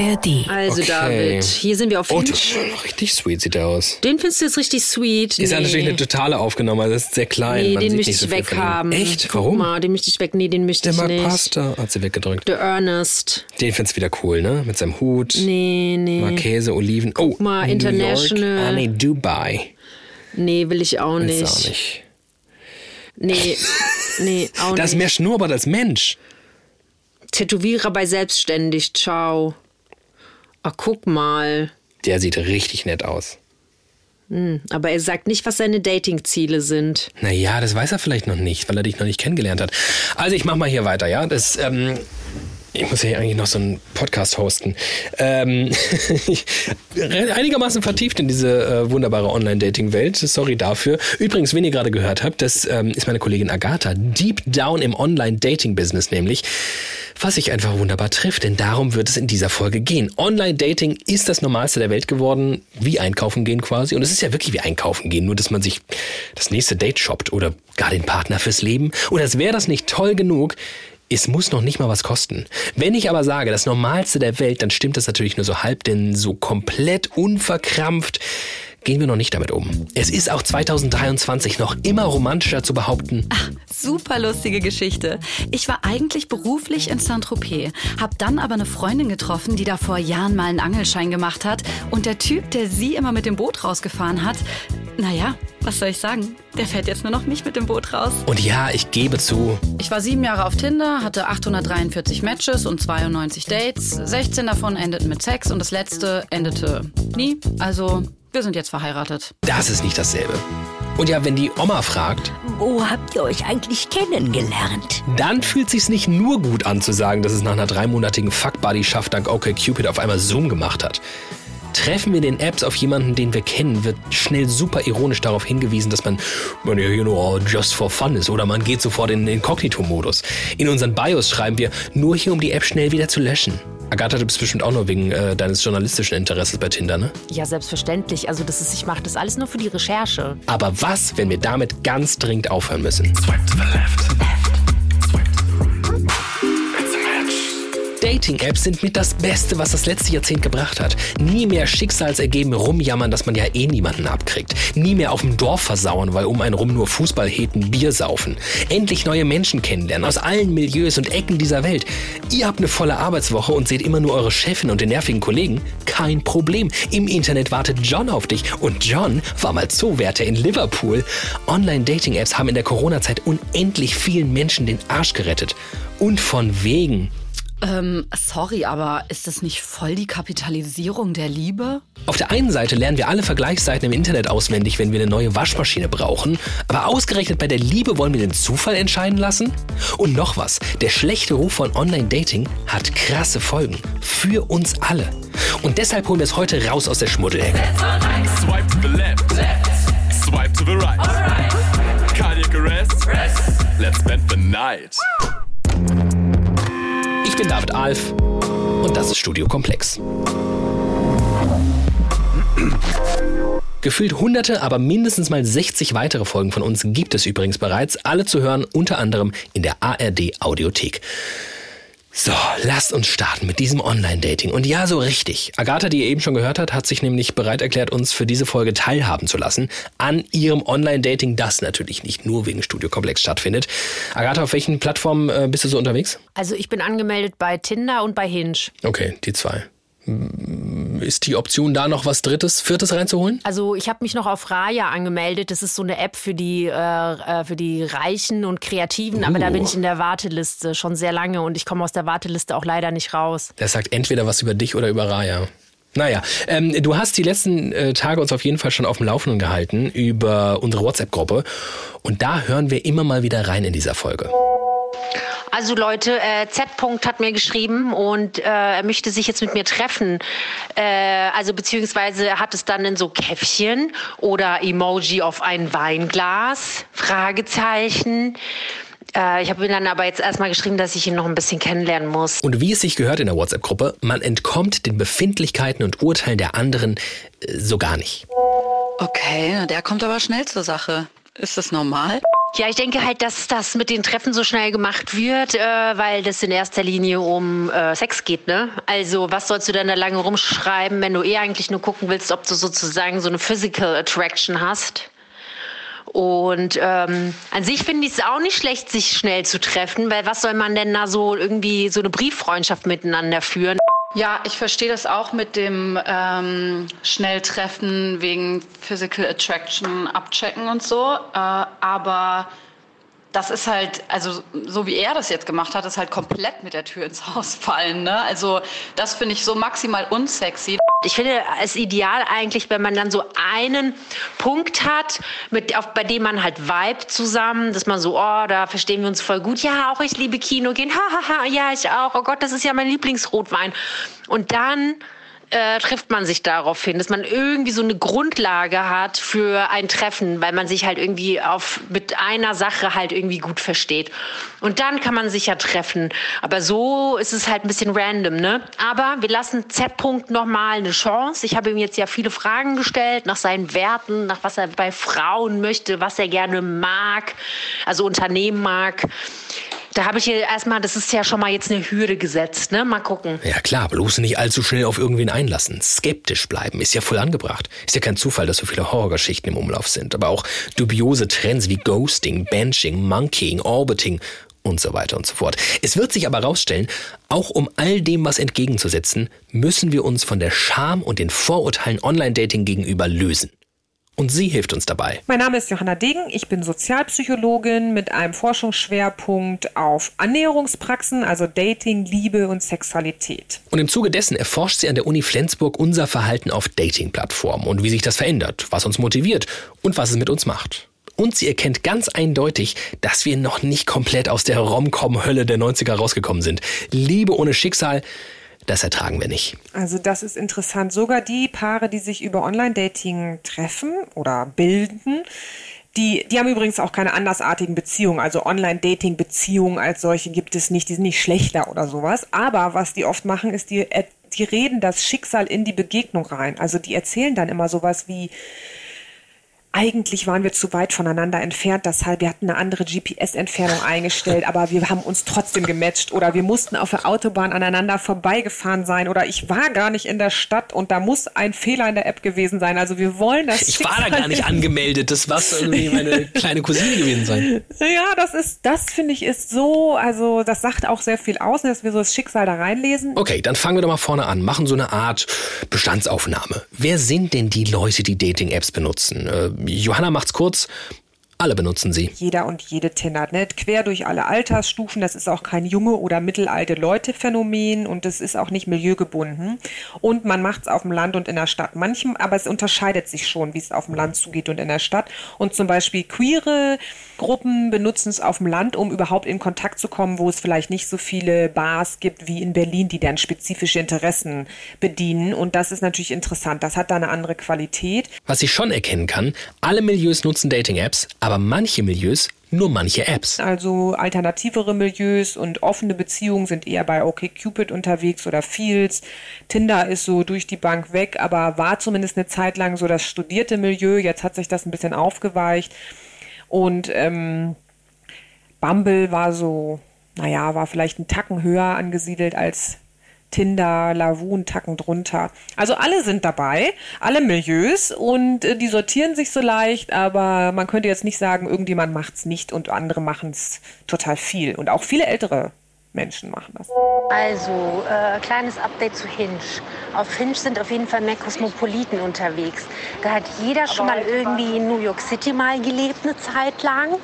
ARD. Also Okay. David, hier sind wir auf Oh, das ist schon richtig sweet sieht der aus. Den findest du jetzt richtig sweet. Ist ja Nee. natürlich eine totale Aufgenommen, also das ist sehr klein. Nee, man den sieht möchte nicht so ich ihm. weghaben. Echt? Guck Warum? mal, den möchte ich weg. Nee, den möchte Der ich mag nicht. Pasta, hat sie weggedrückt. Der Ernest. Den findest du wieder cool, ne? Mit seinem Hut. Nee, nee. Mal Käse, Oliven. Oh, mal, New international. York. Ah, nee, Dubai. Nee, will ich auch Ist nicht. auch nicht. Nee, nee, auch Das ist nicht. mehr Schnurrbart als Mensch. Tätowierer bei Selbstständig. Ciao. Ach, guck mal. Der sieht richtig nett aus. Aber er sagt nicht, was seine Datingziele sind. Naja, das weiß er vielleicht noch nicht, weil er dich noch nicht kennengelernt hat. Also ich mach mal hier weiter, ja. Das, ähm, ich muss ja hier eigentlich noch so einen Podcast hosten. Ähm, einigermaßen vertieft in diese äh, wunderbare Online-Dating-Welt. Sorry dafür. Übrigens, wenn ihr gerade gehört habt, das ähm, ist meine Kollegin Agatha. Deep down im Online-Dating-Business nämlich. Was sich einfach wunderbar trifft, denn darum wird es in dieser Folge gehen. Online-Dating ist das Normalste der Welt geworden, wie einkaufen gehen quasi. Und es ist ja wirklich wie einkaufen gehen, nur dass man sich das nächste Date shoppt oder gar den Partner fürs Leben. Und als wäre das nicht toll genug, es muss noch nicht mal was kosten. Wenn ich aber sage, das Normalste der Welt, dann stimmt das natürlich nur so halb, denn so komplett unverkrampft gehen wir noch nicht damit um. Es ist auch 2023 noch immer romantischer zu behaupten, Super lustige Geschichte. Ich war eigentlich beruflich in Saint-Tropez, hab dann aber eine Freundin getroffen, die da vor Jahren mal einen Angelschein gemacht hat. Und der Typ, der sie immer mit dem Boot rausgefahren hat, naja, was soll ich sagen? Der fährt jetzt nur noch mich mit dem Boot raus. und ja, ich gebe zu, Ich war sieben Jahre auf Tinder, hatte 843 Matches und 92 Dates. 16 davon endeten mit Sex und das letzte endete nie. Also, wir sind jetzt verheiratet. das ist nicht dasselbe. Und ja, wenn die Oma fragt, Wo habt ihr euch eigentlich kennengelernt? dann fühlt sich's nicht nur gut an zu sagen, dass es nach einer dreimonatigen Fuck-Buddy-Schaft dank OkCupid auf einmal Zoom gemacht hat. Treffen wir in den Apps auf jemanden, den wir kennen, wird schnell super ironisch darauf hingewiesen, dass man, man ja hier nur just for fun ist oder man geht sofort in den Inkognito-Modus. In unseren Bios schreiben wir, nur hier um die App schnell wieder zu löschen. Agatha, du bist bestimmt auch nur wegen äh, deines journalistischen Interesses bei Tinder, ne? Ja, selbstverständlich. Also das ist, ich mache das alles nur für die Recherche. Aber was, wenn wir damit ganz dringend aufhören müssen? Dating-Apps sind mit das Beste, was das letzte Jahrzehnt gebracht hat. Nie mehr schicksalsergeben rumjammern, dass man ja eh niemanden abkriegt. Nie mehr auf dem Dorf versauern, weil um einen rum nur Fußballheten Bier saufen. Endlich neue Menschen kennenlernen aus allen Milieus und Ecken dieser Welt. Ihr habt eine volle Arbeitswoche und seht immer nur eure Chefin und den nervigen Kollegen? Kein Problem. Im Internet wartet John auf dich. Und John war mal Zoowärter in Liverpool. Online-Dating-Apps haben in der Corona-Zeit unendlich vielen Menschen den Arsch gerettet. Und von wegen. Ähm, sorry, aber ist das nicht voll die Kapitalisierung der Liebe? Auf der einen Seite lernen wir alle Vergleichsseiten im Internet auswendig, wenn wir eine neue Waschmaschine brauchen, aber ausgerechnet bei der Liebe wollen wir den Zufall entscheiden lassen? Und noch was, der schlechte Ruf von Online-Dating hat krasse Folgen. Für uns alle. Und deshalb holen wir es heute raus aus der Schmuddelecke. Swipe to the left. Swipe to the right. Cardiac arrest. Let's spend the night. Ich bin David Alf und das ist Studio Komplex. Gefühlt hunderte, aber mindestens mal 60 weitere Folgen von uns gibt es übrigens bereits, alle zu hören, unter anderem in der ARD Audiothek. So, lasst uns starten mit diesem Online-Dating. Und ja, so richtig. Agatha, die ihr eben schon gehört habt, hat sich nämlich bereit erklärt, uns für diese Folge teilhaben zu lassen an ihrem Online-Dating, das natürlich nicht nur wegen Studio Komplex stattfindet. Agatha, auf welchen Plattformen äh, bist du so unterwegs? Also ich bin angemeldet bei Tinder und bei Hinge. Okay, die zwei. Ist die Option da noch was Drittes, Viertes reinzuholen? Also ich habe mich noch auf Raya angemeldet. Das ist so eine App für die, äh, äh, für die Reichen und Kreativen. Aber da bin ich in der Warteliste schon sehr lange und ich komme aus der Warteliste auch leider nicht raus. Das sagt entweder was über dich oder über Raya. Naja, ähm, du hast die letzten äh, Tage uns auf jeden Fall schon auf dem Laufenden gehalten über unsere WhatsApp-Gruppe. Und da hören wir immer mal wieder rein in dieser Folge. Also Leute, äh, Z. -Punkt hat mir geschrieben und äh, er möchte sich jetzt mit mir treffen. Äh, also beziehungsweise er hat es dann in so Käffchen oder Emoji auf ein Weinglas, Fragezeichen. Äh, ich habe ihm dann aber jetzt erstmal geschrieben, dass ich ihn noch ein bisschen kennenlernen muss. Und wie es sich gehört in der WhatsApp-Gruppe, man entkommt den Befindlichkeiten und Urteilen der anderen äh, so gar nicht. Okay, der kommt aber schnell zur Sache. Ist das normal? Ja, ich denke halt, dass das mit den Treffen so schnell gemacht wird, äh, weil das in erster Linie um äh, Sex geht, ne? Also, was sollst du denn da lange rumschreiben, wenn du eh eigentlich nur gucken willst, ob du sozusagen so eine Physical Attraction hast? Und ähm, an sich finde ich es auch nicht schlecht, sich schnell zu treffen, weil was soll man denn da so irgendwie so eine Brieffreundschaft miteinander führen? Ja, ich verstehe das auch mit dem ähm, Schnelltreffen wegen Physical Attraction abchecken und so. Äh, aber das ist halt, also so wie er das jetzt gemacht hat, ist halt komplett mit der Tür ins Haus fallen. Ne? Also das finde ich so maximal unsexy. Ich finde es ideal eigentlich, wenn man dann so einen Punkt hat, mit, auf, bei dem man halt vibet zusammen, dass man so, oh, da verstehen wir uns voll gut. Ja, auch ich liebe Kino gehen. Hahaha, ja, ich auch. Oh Gott, das ist ja mein Lieblingsrotwein. Und dann äh, trifft man sich darauf hin, dass man irgendwie so eine Grundlage hat für ein Treffen, weil man sich halt irgendwie auf, mit einer Sache halt irgendwie gut versteht. Und dann kann man sich ja treffen. Aber so ist es halt ein bisschen random, ne? Aber wir lassen Z-Punkt nochmal eine Chance. Ich habe ihm jetzt ja viele Fragen gestellt nach seinen Werten, nach was er bei Frauen möchte, was er gerne mag, also Unternehmen mag. Da habe ich hier erstmal, das ist ja schon mal jetzt eine Hürde gesetzt, ne? Mal gucken. Ja klar, bloß nicht allzu schnell auf irgendwen einlassen. Skeptisch bleiben ist ja voll angebracht. Ist ja kein Zufall, dass so viele Horrorgeschichten im Umlauf sind. Aber auch dubiose Trends wie Ghosting, Benching, Monkeying, Orbiting und so weiter und so fort. Es wird sich aber herausstellen, auch um all dem was entgegenzusetzen, müssen wir uns von der Scham und den Vorurteilen Online-Dating gegenüber lösen. Und sie hilft uns dabei. Mein Name ist Johanna Degen. Ich bin Sozialpsychologin mit einem Forschungsschwerpunkt auf Annäherungspraxen, also Dating, Liebe und Sexualität. Und im Zuge dessen erforscht sie an der Uni Flensburg unser Verhalten auf Dating-Plattformen und wie sich das verändert, was uns motiviert und was es mit uns macht. Und sie erkennt ganz eindeutig, dass wir noch nicht komplett aus der Rom-Com-Hölle der 90er rausgekommen sind. Liebe ohne Schicksal, das ertragen wir nicht. Also das ist interessant. Sogar die Paare, die sich über Online-Dating treffen oder bilden, die, die haben übrigens auch keine andersartigen Beziehungen. Also Online-Dating-Beziehungen als solche gibt es nicht. Die sind nicht schlechter oder sowas. Aber was die oft machen, ist, die, die reden das Schicksal in die Begegnung rein. Also die erzählen dann immer sowas wie, eigentlich waren wir zu weit voneinander entfernt, deshalb wir hatten eine andere GPS-Entfernung eingestellt, aber wir haben uns trotzdem gematcht oder wir mussten auf der Autobahn aneinander vorbeigefahren sein oder ich war gar nicht in der Stadt und da muss ein Fehler in der App gewesen sein. Also wir wollen das. Ich war da gar nicht angemeldet, das war irgendwie meine kleine Cousine gewesen sein. Ja, das ist, das finde ich ist so, also das sagt auch sehr viel aus, dass wir so das Schicksal da reinlesen. Okay, dann fangen wir doch mal vorne an, machen so eine Art Bestandsaufnahme. Wer sind denn die Leute, die Dating-Apps benutzen? Johanna macht's kurz. Alle benutzen sie. Jeder und jede tindert, ne? quer durch alle Altersstufen. Das ist auch kein junge oder mittelalte Leute-Phänomen und es ist auch nicht milieugebunden. Und man macht es auf dem Land und in der Stadt. Manchem, aber es unterscheidet sich schon, wie es auf dem Land zugeht und in der Stadt. Und zum Beispiel queere Gruppen benutzen es auf dem Land, um überhaupt in Kontakt zu kommen, wo es vielleicht nicht so viele Bars gibt wie in Berlin, die dann spezifische Interessen bedienen. Und das ist natürlich interessant. Das hat da eine andere Qualität. Was ich schon erkennen kann, alle Milieus nutzen Dating-Apps, aber manche Milieus nur manche Apps. Also alternativere Milieus und offene Beziehungen sind eher bei OkCupid unterwegs oder Fields. Tinder ist so durch die Bank weg, aber war zumindest eine Zeit lang so das studierte Milieu. Jetzt hat sich das ein bisschen aufgeweicht. Und ähm, Bumble war so, naja, war vielleicht einen Tacken höher angesiedelt als Tinder, Lavun, Tacken drunter. Also alle sind dabei, alle Milieus und äh, die sortieren sich so leicht, aber man könnte jetzt nicht sagen, irgendjemand macht es nicht und andere machen es total viel. Und auch viele ältere Menschen machen das. Also, äh, kleines Update zu Hinge. Auf Hinge sind auf jeden Fall mehr Kosmopoliten unterwegs. Da hat jeder schon mal irgendwie in New York City mal gelebt, eine Zeit lang.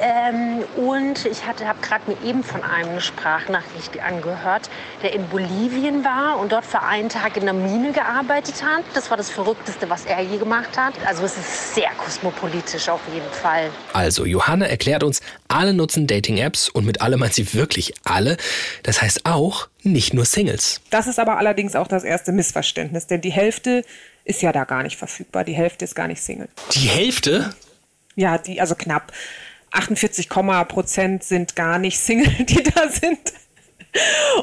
Ähm, und ich habe gerade mir eben von einem eine Sprachnachricht angehört, der in Bolivien war und dort für einen Tag in der Mine gearbeitet hat. Das war das Verrückteste, was er je gemacht hat. Also es ist sehr kosmopolitisch auf jeden Fall. Also Johanna erklärt uns, alle nutzen Dating-Apps und mit alle meint sie wirklich alle. Das heißt auch nicht nur Singles. Das ist aber allerdings auch das erste Missverständnis, denn die Hälfte ist ja da gar nicht verfügbar. Die Hälfte ist gar nicht Single. Die Hälfte? Ja, die, also knapp. 48, Prozent sind gar nicht Single, die da sind.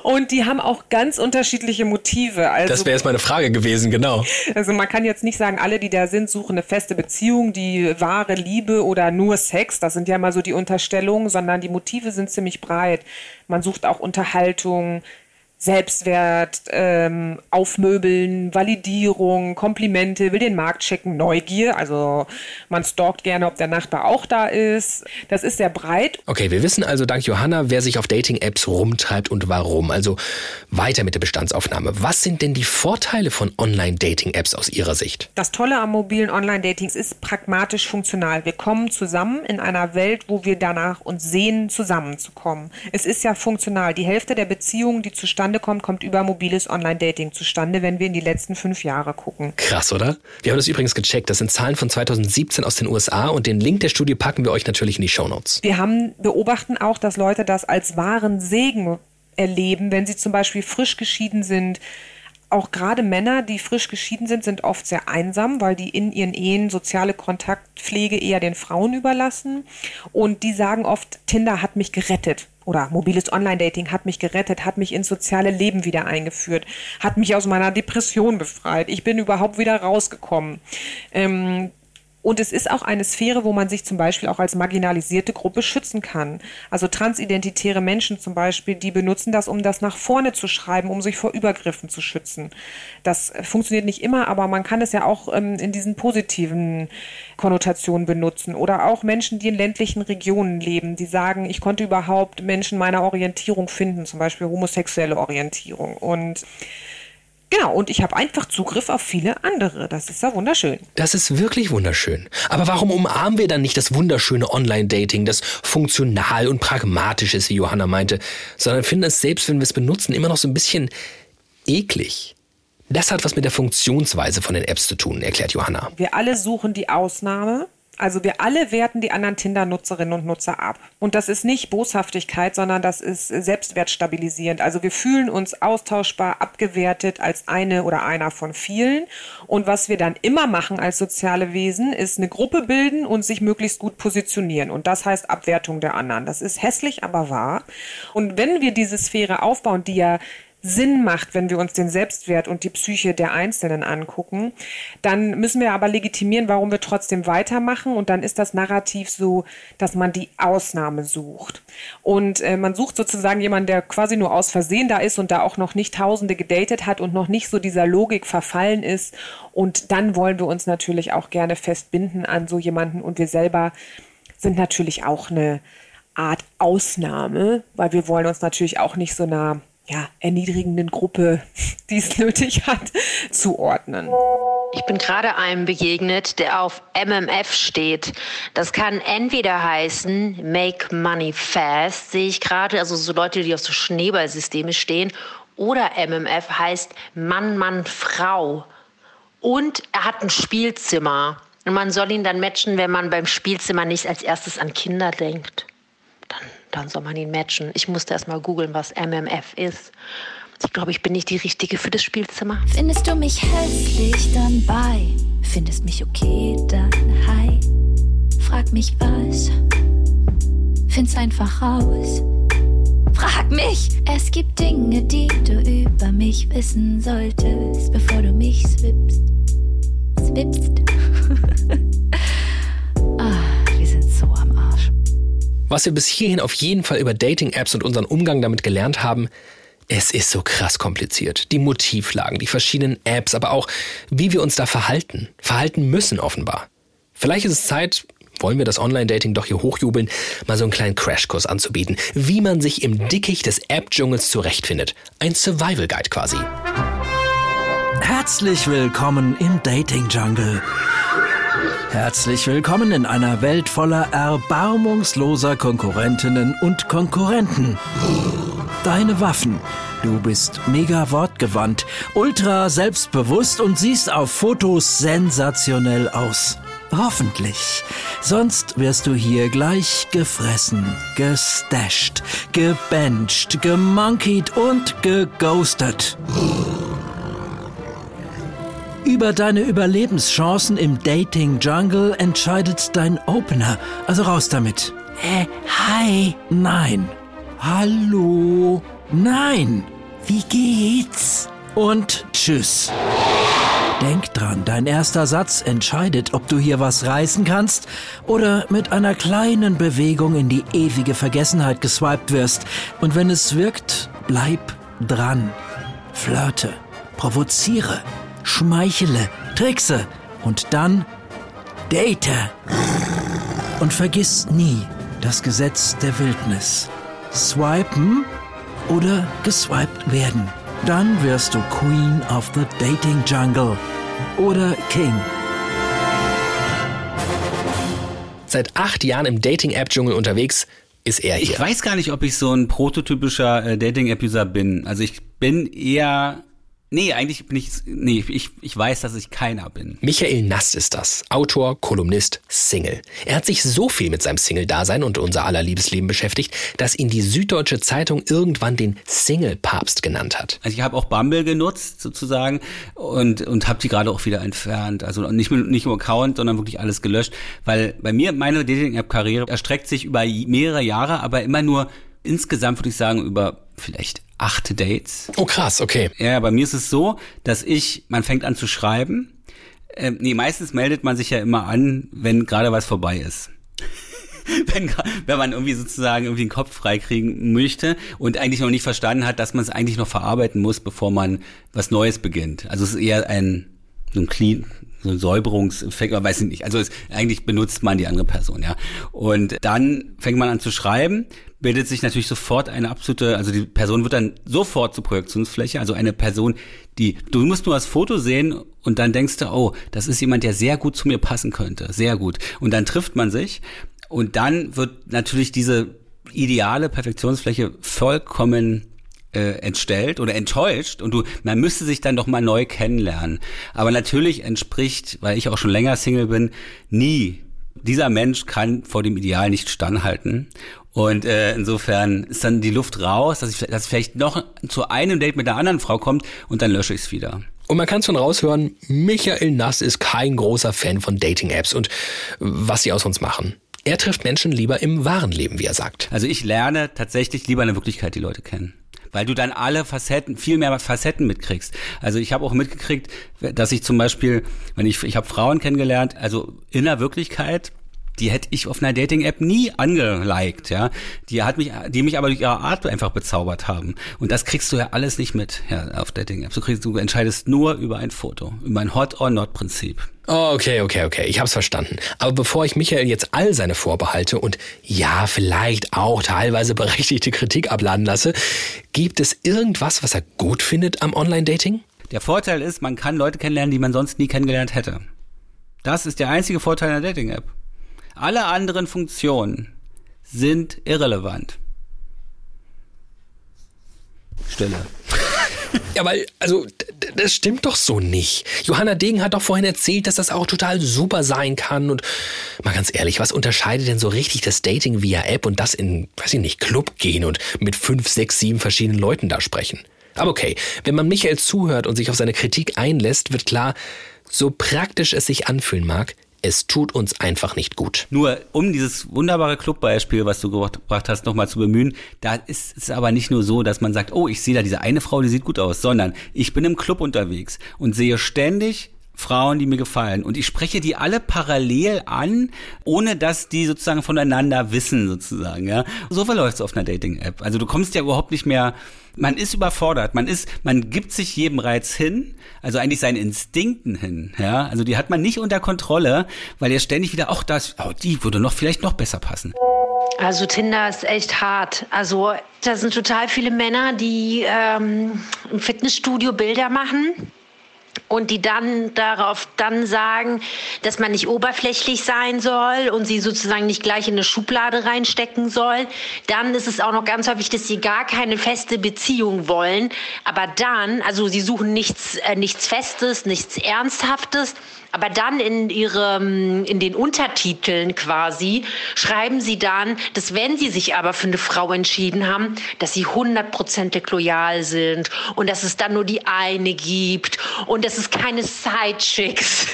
Und die haben auch ganz unterschiedliche Motive. Also, Das wäre jetzt meine Frage gewesen, genau. also man kann jetzt nicht sagen, alle, die da sind, suchen eine feste Beziehung, die wahre Liebe oder nur Sex. Das sind ja mal so die Unterstellungen, sondern die Motive sind ziemlich breit. Man sucht auch Unterhaltung, Selbstwert, ähm, Aufmöbeln, Validierung, Komplimente, will den Markt checken, Neugier. Also man stalkt gerne, ob der Nachbar auch da ist. Das ist sehr breit. Okay, wir wissen also dank Johanna, wer sich auf Dating-Apps rumtreibt und warum. Also weiter mit der Bestandsaufnahme. Was sind denn die Vorteile von Online-Dating-Apps aus Ihrer Sicht? Das Tolle am mobilen Online-Datings ist pragmatisch funktional. Wir kommen zusammen in einer Welt, wo wir danach uns sehen, zusammenzukommen. Es ist ja funktional. Die Hälfte der Beziehungen, die zustande kommt, kommt über mobiles Online-Dating zustande, wenn wir in die letzten fünf Jahre gucken. Krass, oder? Wir haben das übrigens gecheckt. Das sind Zahlen von 2017 aus den USA und den Link der Studie packen wir euch natürlich in die Shownotes. Wir haben beobachten auch, dass Leute das als wahren Segen erleben, wenn sie zum Beispiel frisch geschieden sind. Auch gerade Männer, die frisch geschieden sind, sind oft sehr einsam, weil die in ihren Ehen soziale Kontaktpflege eher den Frauen überlassen. Und die sagen oft, Tinder hat mich gerettet. Oder mobiles Online-Dating hat mich gerettet, hat mich ins soziale Leben wieder eingeführt, hat mich aus meiner Depression befreit. Ich bin überhaupt wieder rausgekommen. Ähm, und es ist auch eine Sphäre, wo man sich zum Beispiel auch als marginalisierte Gruppe schützen kann. Also transidentitäre Menschen zum Beispiel, die benutzen das, um das nach vorne zu schreiben, um sich vor Übergriffen zu schützen. Das funktioniert nicht immer, aber man kann es ja auch ähm, in diesen positiven Konnotationen benutzen. Oder auch Menschen, die in ländlichen Regionen leben, die sagen, ich konnte überhaupt Menschen meiner Orientierung finden, zum Beispiel homosexuelle Orientierung. Und Genau, und ich habe einfach Zugriff auf viele andere. Das ist ja wunderschön. Das ist wirklich wunderschön. Aber warum umarmen wir dann nicht das wunderschöne Online-Dating, das funktional und pragmatisch ist, wie Johanna meinte, sondern finden es selbst, wenn wir es benutzen, immer noch so ein bisschen eklig? Das hat was mit der Funktionsweise von den Apps zu tun, erklärt Johanna. Wir alle suchen die Ausnahme. Also wir alle werten die anderen Tinder-Nutzerinnen und Nutzer ab. Und das ist nicht Boshaftigkeit, sondern das ist selbstwertstabilisierend. Also wir fühlen uns austauschbar, abgewertet als eine oder einer von vielen. Und was wir dann immer machen als soziale Wesen, ist eine Gruppe bilden und sich möglichst gut positionieren. Und das heißt Abwertung der anderen. Das ist hässlich, aber wahr. Und wenn wir diese Sphäre aufbauen, die ja Sinn macht, wenn wir uns den Selbstwert und die Psyche der Einzelnen angucken, dann müssen wir aber legitimieren, warum wir trotzdem weitermachen. Und dann ist das Narrativ so, dass man die Ausnahme sucht. Und äh, man sucht sozusagen jemanden, der quasi nur aus Versehen da ist und da auch noch nicht Tausende gedatet hat und noch nicht so dieser Logik verfallen ist. Und dann wollen wir uns natürlich auch gerne festbinden an so jemanden. Und wir selber sind natürlich auch eine Art Ausnahme, weil wir wollen uns natürlich auch nicht so einer ja, erniedrigenden Gruppe, die es nötig hat, zuordnen. Ich bin gerade einem begegnet, der auf MMF steht. Das kann entweder heißen Make Money Fast, sehe ich gerade, also so Leute, die auf so Schneeballsysteme stehen, oder MMF heißt Mann, Mann, Frau. Und er hat ein Spielzimmer. Und man soll ihn dann matchen, wenn man beim Spielzimmer nicht als erstes an Kinder denkt. Dann, dann soll man ihn matchen. Ich musste erst mal googeln, was MMF ist. Ich glaube, ich bin nicht die Richtige für das Spielzimmer. Findest du mich hässlich, dann bye. Findest mich okay, dann hi. Frag mich was. Find's einfach raus. Frag mich! Es gibt Dinge, die du über mich wissen solltest, bevor du mich swipst. Swipst. Was wir bis hierhin auf jeden Fall über Dating-Apps und unseren Umgang damit gelernt haben, es ist so krass kompliziert. Die Motivlagen, die verschiedenen Apps, aber auch wie wir uns da verhalten. Verhalten müssen offenbar. Vielleicht ist es Zeit, wollen wir das Online-Dating doch hier hochjubeln, mal so einen kleinen Crashkurs anzubieten, wie man sich im Dickicht des App-Dschungels zurechtfindet. Ein Survival-Guide quasi. Herzlich willkommen im Dating Jungle. Herzlich willkommen in einer Welt voller erbarmungsloser Konkurrentinnen und Konkurrenten. Deine Waffen. Du bist mega wortgewandt, ultra selbstbewusst und siehst auf Fotos sensationell aus. Hoffentlich. Sonst wirst du hier gleich gefressen, gestasht, gebencht, gemonkeyed und geghostet. Über deine Überlebenschancen im Dating Jungle entscheidet dein Opener. Also raus damit. Äh, hi. Nein. Hallo. Nein. Wie geht's? Und tschüss. Denk dran, dein erster Satz entscheidet, ob du hier was reißen kannst oder mit einer kleinen Bewegung in die ewige Vergessenheit geswiped wirst. Und wenn es wirkt, bleib dran. Flirte, provoziere, schmeichele, trickse und dann date. Und vergiss nie das Gesetz der Wildnis. Swipen oder geswiped werden. Dann wirst du Queen of the Dating Jungle oder King. Seit acht Jahren im Dating-App-Dschungel unterwegs ist er hier. Ich weiß gar nicht, ob ich so ein prototypischer äh, Dating-App-User bin. Also ich bin eher Nee, eigentlich bin ich, nee, ich, ich weiß, dass ich keiner bin. Michael Nast ist das. Autor, Kolumnist, Single. Er hat sich so viel mit seinem Single-Dasein und unser aller Liebesleben beschäftigt, dass ihn die Süddeutsche Zeitung irgendwann den Single-Papst genannt hat. Also ich habe auch Bumble genutzt, sozusagen, und, und habe die gerade auch wieder entfernt. Also nicht, nicht nur Account, sondern wirklich alles gelöscht. Weil bei mir, meine Dating-App-Karriere erstreckt sich über mehrere Jahre, aber immer nur insgesamt, würde ich sagen, über vielleicht acht Dates. Oh krass, okay. Ja, bei mir ist es so, dass ich, man fängt an zu schreiben. Ähm, nee, meistens meldet man sich ja immer an, wenn gerade was vorbei ist. wenn, wenn man irgendwie sozusagen irgendwie den Kopf freikriegen möchte und eigentlich noch nicht verstanden hat, dass man es eigentlich noch verarbeiten muss, bevor man was Neues beginnt. Also es ist eher ein, so ein clean, so ein Säuberungseffekt, man weiß nicht. Also es, eigentlich benutzt man die andere Person, ja. Und dann fängt man an zu schreiben, bildet sich natürlich sofort eine absolute, also die Person wird dann sofort zur Projektionsfläche, also eine Person, die, du musst nur das Foto sehen und dann denkst du, oh, das ist jemand, der sehr gut zu mir passen könnte, sehr gut. Und dann trifft man sich und dann wird natürlich diese ideale Perfektionsfläche vollkommen äh, entstellt oder enttäuscht und du, man müsste sich dann doch mal neu kennenlernen. Aber natürlich entspricht, weil ich auch schon länger Single bin, nie dieser Mensch kann vor dem Ideal nicht standhalten. Und äh, insofern ist dann die Luft raus, dass, ich, dass vielleicht noch zu einem Date mit einer anderen Frau kommt und dann lösche ich es wieder. Und man kann schon raushören, Michael Nass ist kein großer Fan von Dating-Apps und was sie aus uns machen. Er trifft Menschen lieber im wahren Leben, wie er sagt. Also ich lerne tatsächlich lieber in der Wirklichkeit die Leute kennen weil du dann alle Facetten, viel mehr Facetten mitkriegst. Also ich habe auch mitgekriegt, dass ich zum Beispiel, wenn ich, ich habe Frauen kennengelernt, also in der Wirklichkeit, die hätte ich auf einer Dating-App nie angeliked, ja. Die hat mich, die mich aber durch ihre Art einfach bezaubert haben. Und das kriegst du ja alles nicht mit, ja, auf Dating-Apps. Du kriegst, du entscheidest nur über ein Foto, über ein Hot-or-Not-Prinzip. Oh, okay, okay, okay. Ich hab's verstanden. Aber bevor ich Michael jetzt all seine Vorbehalte und ja, vielleicht auch teilweise berechtigte Kritik abladen lasse, gibt es irgendwas, was er gut findet am Online-Dating? Der Vorteil ist, man kann Leute kennenlernen, die man sonst nie kennengelernt hätte. Das ist der einzige Vorteil einer Dating-App. Alle anderen Funktionen sind irrelevant. Stille. Ja, weil, also, das stimmt doch so nicht. Johanna Degen hat doch vorhin erzählt, dass das auch total super sein kann. Und mal ganz ehrlich, was unterscheidet denn so richtig das Dating via App und das in, weiß ich nicht, Club gehen und mit fünf, sechs, sieben verschiedenen Leuten da sprechen? Aber okay, wenn man Michael zuhört und sich auf seine Kritik einlässt, wird klar, so praktisch es sich anfühlen mag, es tut uns einfach nicht gut. Nur um dieses wunderbare Clubbeispiel, was du gebracht hast, nochmal zu bemühen, da ist es aber nicht nur so, dass man sagt, oh, ich sehe da diese eine Frau, die sieht gut aus, sondern ich bin im Club unterwegs und sehe ständig Frauen, die mir gefallen. Und ich spreche die alle parallel an, ohne dass die sozusagen voneinander wissen, sozusagen, ja. So verläuft es auf einer Dating-App. Also du kommst ja überhaupt nicht mehr, man ist überfordert, man ist, man gibt sich jedem Reiz hin, also eigentlich seinen Instinkten hin, ja. Also die hat man nicht unter Kontrolle, weil er ständig wieder, ach, das, oh, die würde noch vielleicht noch besser passen. Also Tinder ist echt hart. Also da sind total viele Männer, die ähm, im Fitnessstudio Bilder machen und die dann darauf dann sagen, dass man nicht oberflächlich sein soll und sie sozusagen nicht gleich in eine Schublade reinstecken soll. Dann ist es auch noch ganz häufig, dass sie gar keine feste Beziehung wollen. Aber dann, also sie suchen nichts, äh, nichts Festes, nichts Ernsthaftes. Aber dann in ihrem, in den Untertiteln quasi schreiben sie dann, dass wenn sie sich aber für eine Frau entschieden haben, dass sie hundertprozentig loyal sind und dass es dann nur die eine gibt und dass es keine Side-Chicks,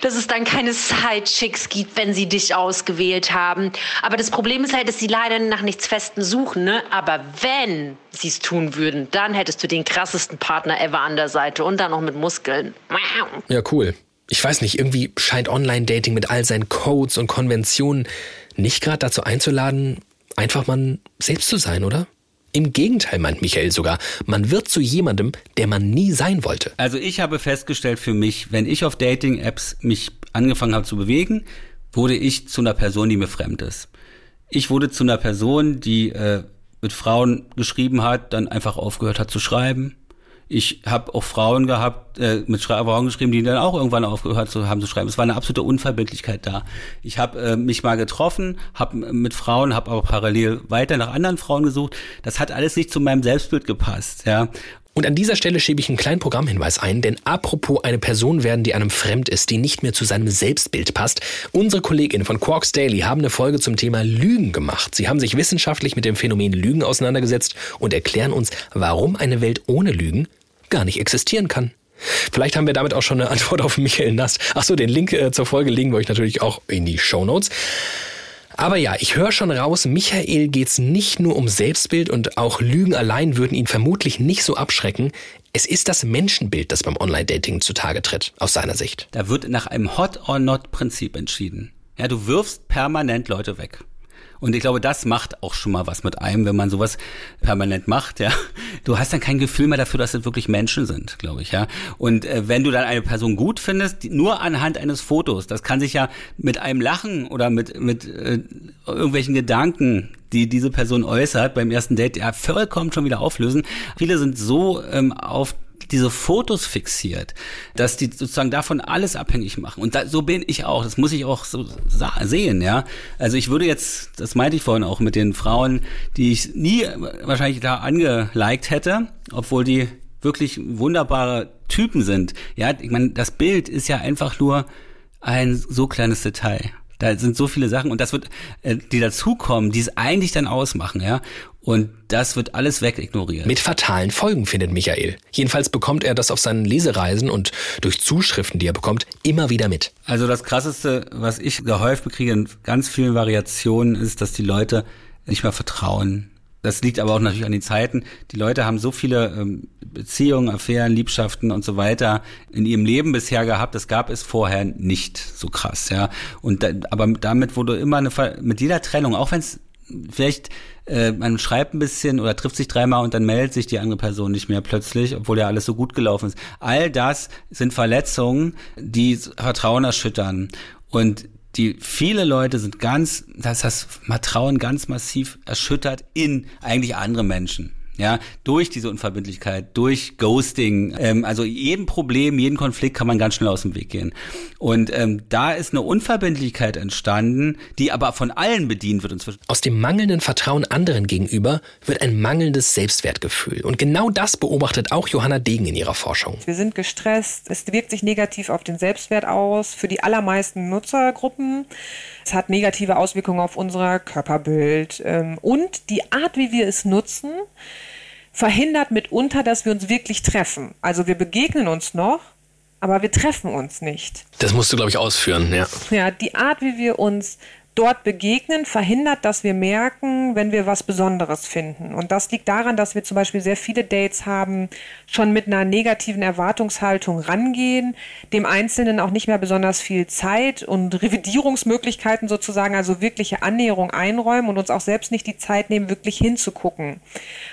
dass es dann keine Side-Chicks gibt, wenn sie dich ausgewählt haben. Aber das Problem ist halt, dass sie leider nach nichts Festem suchen, ne? Aber wenn sie es tun würden, dann hättest du den krassesten Partner ever an der Seite und dann noch mit Muskeln. Ja, cool. Ich weiß nicht, irgendwie scheint Online-Dating mit all seinen Codes und Konventionen nicht gerade dazu einzuladen, einfach man selbst zu sein, oder? Im Gegenteil, meint Michael sogar, man wird zu jemandem, der man nie sein wollte. Also ich habe festgestellt für mich, wenn ich auf Dating-Apps mich angefangen habe zu bewegen, wurde ich zu einer Person, die mir fremd ist. Ich wurde zu einer Person, die äh, mit Frauen geschrieben hat, dann einfach aufgehört hat zu schreiben. Ich habe auch Frauen gehabt, äh, mit Frauen geschrieben, die dann auch irgendwann aufgehört zu haben zu schreiben. Es war eine absolute Unverbindlichkeit da. Ich habe äh, mich mal getroffen, habe mit Frauen, habe aber parallel weiter nach anderen Frauen gesucht. Das hat alles nicht zu meinem Selbstbild gepasst, ja. Und an dieser Stelle schiebe ich einen kleinen Programmhinweis ein, denn apropos eine Person werden, die einem fremd ist, die nicht mehr zu seinem Selbstbild passt. Unsere Kolleginnen von Quarks Daily haben eine Folge zum Thema Lügen gemacht. Sie haben sich wissenschaftlich mit dem Phänomen Lügen auseinandergesetzt und erklären uns, warum eine Welt ohne Lügen gar nicht existieren kann. Vielleicht haben wir damit auch schon eine Antwort auf Michael Nast. Achso, den Link äh, zur Folge legen wir euch natürlich auch in die Show Notes. Aber ja, ich höre schon raus, Michael geht's nicht nur um Selbstbild und auch Lügen allein würden ihn vermutlich nicht so abschrecken. Es ist das Menschenbild, das beim Online-Dating zutage tritt, aus seiner Sicht. Da wird nach einem Hot-or-Not-Prinzip entschieden. Ja, du wirfst permanent Leute weg. Und ich glaube, das macht auch schon mal was mit einem, wenn man sowas permanent macht, ja. Du hast dann kein Gefühl mehr dafür, dass es wirklich Menschen sind, glaube ich, ja. Und äh, wenn du dann eine Person gut findest, die, nur anhand eines Fotos, das kann sich ja mit einem Lachen oder mit, mit äh, irgendwelchen Gedanken die diese Person äußert beim ersten Date, ja vollkommen schon wieder auflösen. Viele sind so ähm, auf diese Fotos fixiert, dass die sozusagen davon alles abhängig machen. Und da, so bin ich auch. Das muss ich auch so sehen, ja. Also ich würde jetzt, das meinte ich vorhin auch mit den Frauen, die ich nie wahrscheinlich da angeliked hätte, obwohl die wirklich wunderbare Typen sind. Ja, ich meine, das Bild ist ja einfach nur ein so kleines Detail. Da sind so viele Sachen und das wird, äh, die dazukommen, die es eigentlich dann ausmachen, ja. Und das wird alles wegignoriert. Mit fatalen Folgen, findet Michael. Jedenfalls bekommt er das auf seinen Lesereisen und durch Zuschriften, die er bekommt, immer wieder mit. Also das Krasseste, was ich gehäuft bekriege in ganz vielen Variationen, ist, dass die Leute nicht mehr vertrauen. Das liegt aber auch natürlich an den Zeiten. Die Leute haben so viele ähm, Beziehungen, Affären, Liebschaften und so weiter in ihrem Leben bisher gehabt. Das gab es vorher nicht so krass, ja. Und da, aber damit wurde immer eine mit jeder Trennung, auch wenn es vielleicht äh, man schreibt ein bisschen oder trifft sich dreimal und dann meldet sich die andere Person nicht mehr plötzlich, obwohl ja alles so gut gelaufen ist. All das sind Verletzungen, die Vertrauen erschüttern. Und die viele Leute sind ganz, das heißt, Vertrauen ganz massiv erschüttert in eigentlich andere Menschen. Ja, durch diese Unverbindlichkeit, durch Ghosting, ähm, also jedem Problem, jeden Konflikt kann man ganz schnell aus dem Weg gehen. Und ähm, da ist eine Unverbindlichkeit entstanden, die aber von allen bedient wird inzwischen. Aus dem mangelnden Vertrauen anderen gegenüber wird ein mangelndes Selbstwertgefühl. Und genau das beobachtet auch Johanna Degen in ihrer Forschung. Wir sind gestresst, es wirkt sich negativ auf den Selbstwert aus für die allermeisten Nutzergruppen. Es hat negative Auswirkungen auf unser Körperbild ähm, und die Art, wie wir es nutzen, verhindert mitunter, dass wir uns wirklich treffen. Also wir begegnen uns noch, aber wir treffen uns nicht. Das musst du, glaube ich, ausführen, ja. Ja, die Art, wie wir uns dort begegnen, verhindert, dass wir merken, wenn wir was Besonderes finden. Und das liegt daran, dass wir zum Beispiel sehr viele Dates haben, schon mit einer negativen Erwartungshaltung rangehen, dem Einzelnen auch nicht mehr besonders viel Zeit und Revidierungsmöglichkeiten sozusagen, also wirkliche Annäherung einräumen und uns auch selbst nicht die Zeit nehmen, wirklich hinzugucken.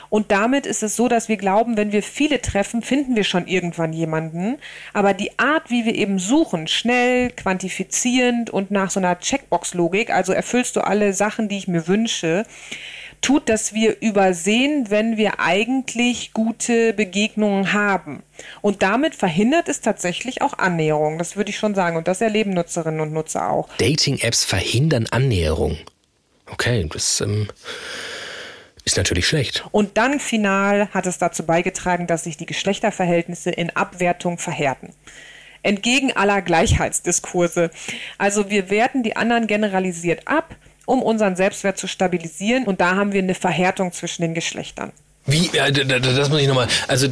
Und damit ist es so, dass wir glauben, wenn wir viele treffen, finden wir schon irgendwann jemanden. Aber die Art, wie wir eben suchen, schnell, quantifizierend und nach so einer Checkbox-Logik, also erfüllst du alle Sachen, die ich mir wünsche, tut, dass wir übersehen, wenn wir eigentlich gute Begegnungen haben. Und damit verhindert es tatsächlich auch Annäherung. Das würde ich schon sagen. Und das erleben Nutzerinnen und Nutzer auch. Dating-Apps verhindern Annäherung. Okay, das ähm, ist natürlich schlecht. Und dann final hat es dazu beigetragen, dass sich die Geschlechterverhältnisse in Abwertung verhärten entgegen aller Gleichheitsdiskurse. Also wir werten die anderen generalisiert ab, um unseren Selbstwert zu stabilisieren und da haben wir eine Verhärtung zwischen den Geschlechtern. Wie, d- das muss ich nochmal, also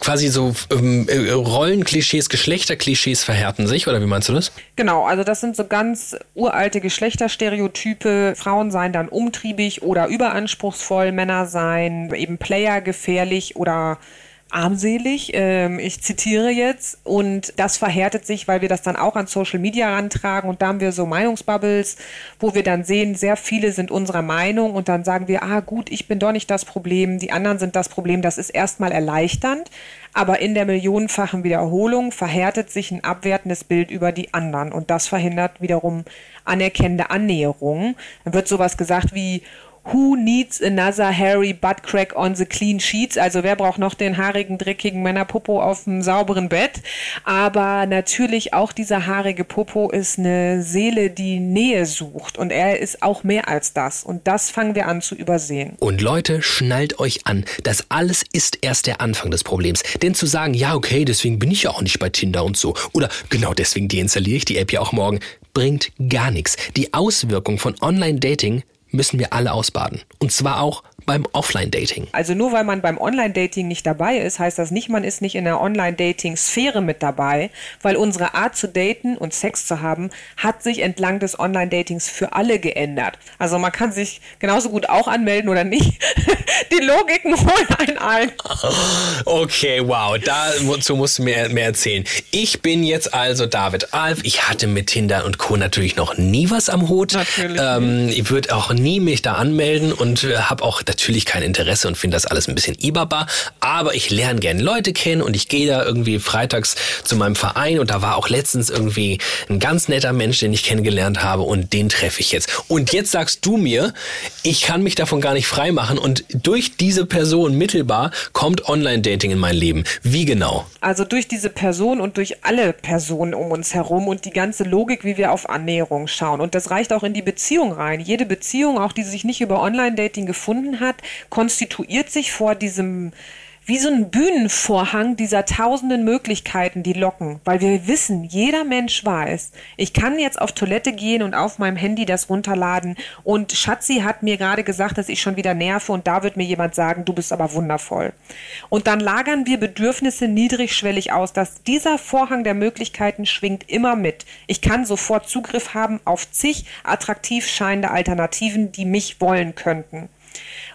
quasi so ähm, äh, Rollenklischees, Geschlechterklischees verhärten sich, oder wie meinst du das? Genau, also das sind so ganz uralte Geschlechterstereotype. Frauen seien dann umtriebig oder überanspruchsvoll, Männer seien eben Player, gefährlich oder armselig. Ähm, ich zitiere jetzt. Und das verhärtet sich, weil wir das dann auch an Social Media rantragen. Und da haben wir so Meinungsbubbles, wo wir dann sehen, sehr viele sind unserer Meinung. Und dann sagen wir, ah gut, ich bin doch nicht das Problem, die anderen sind das Problem. Das ist erstmal erleichternd. Aber in der millionenfachen Wiederholung verhärtet sich ein abwertendes Bild über die anderen. Und das verhindert wiederum anerkennende Annäherung. Dann wird sowas gesagt wie, Who needs another hairy butt crack on the clean sheets? Also wer braucht noch den haarigen, dreckigen Männerpopo auf dem sauberen Bett? Aber natürlich auch dieser haarige Popo ist eine Seele, die Nähe sucht. Und er ist auch mehr als das. Und das fangen wir an zu übersehen. Und Leute, schnallt euch an. Das alles ist erst der Anfang des Problems. Denn zu sagen, ja, okay, deswegen bin ich ja auch nicht bei Tinder und so. Oder genau deswegen deinstalliere ich die App ja auch morgen. Bringt gar nichts. Die Auswirkung von Online-Dating müssen wir alle ausbaden. Und zwar auch beim Offline-Dating. Also nur weil man beim Online-Dating nicht dabei ist, heißt das nicht, man ist nicht in der Online-Dating-Sphäre mit dabei, weil unsere Art zu daten und Sex zu haben, hat sich entlang des Online-Datings für alle geändert. Also man kann sich genauso gut auch anmelden oder nicht. Die Logiken holen einen ein. Okay, wow, dazu musst du mir mehr erzählen. Ich bin jetzt also David Alf. Ich hatte mit Tinder und Co. natürlich noch nie was am Hut. Natürlich Ähm, ich würde auch nie mich da anmelden und äh, habe auch natürlich kein Interesse und finde das alles ein bisschen ibaba. Aber ich lerne gerne Leute kennen und ich gehe da irgendwie freitags zu meinem Verein und da war auch letztens irgendwie ein ganz netter Mensch, den ich kennengelernt habe und den treffe ich jetzt. Und jetzt sagst du mir, ich kann mich davon gar nicht freimachen und durch diese Person mittelbar kommt Online-Dating in mein Leben. Wie genau? Also durch diese Person und durch alle Personen um uns herum und die ganze Logik, wie wir auf Annäherung schauen. Und das reicht auch in die Beziehung rein. Jede Beziehung, auch die sich nicht über Online-Dating gefunden hat, konstituiert sich vor diesem wie so ein Bühnenvorhang dieser tausenden Möglichkeiten, die locken. Weil wir wissen, jeder Mensch weiß, ich kann jetzt auf Toilette gehen und auf meinem Handy das runterladen und Schatzi hat mir gerade gesagt, dass ich schon wieder nerve und da wird mir jemand sagen, du bist aber wundervoll. Und dann lagern wir Bedürfnisse niedrigschwellig aus, dass dieser Vorhang der Möglichkeiten schwingt immer mit. Ich kann sofort Zugriff haben auf zig attraktiv scheinende Alternativen, die mich wollen könnten.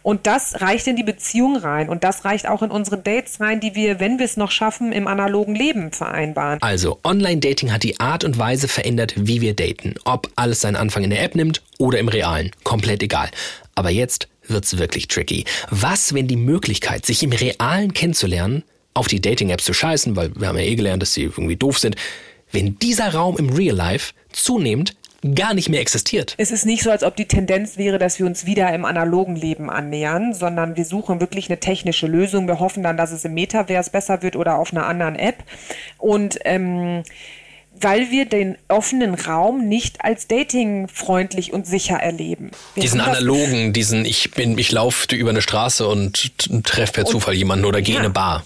Und das reicht in die Beziehung rein und das reicht auch in unsere Dates rein, die wir, wenn wir es noch schaffen, im analogen Leben vereinbaren. Also, Online-Dating hat die Art und Weise verändert, wie wir daten. Ob alles seinen Anfang in der App nimmt oder im Realen. Komplett egal. Aber jetzt wird's wirklich tricky. Was, wenn die Möglichkeit, sich im Realen kennenzulernen, auf die Dating-Apps zu scheißen, weil wir haben ja eh gelernt, dass sie irgendwie doof sind, wenn dieser Raum im Real Life zunehmend gar nicht mehr existiert. Es ist nicht so, als ob die Tendenz wäre, dass wir uns wieder im analogen Leben annähern, sondern wir suchen wirklich eine technische Lösung. Wir hoffen dann, dass es im Metaverse besser wird oder auf einer anderen App. Und ähm, weil wir den offenen Raum nicht als datingfreundlich und sicher erleben. Wir diesen analogen, diesen ich bin, ich laufe über eine Straße und treffe per Zufall jemanden oder gehe in Ja. eine Bar.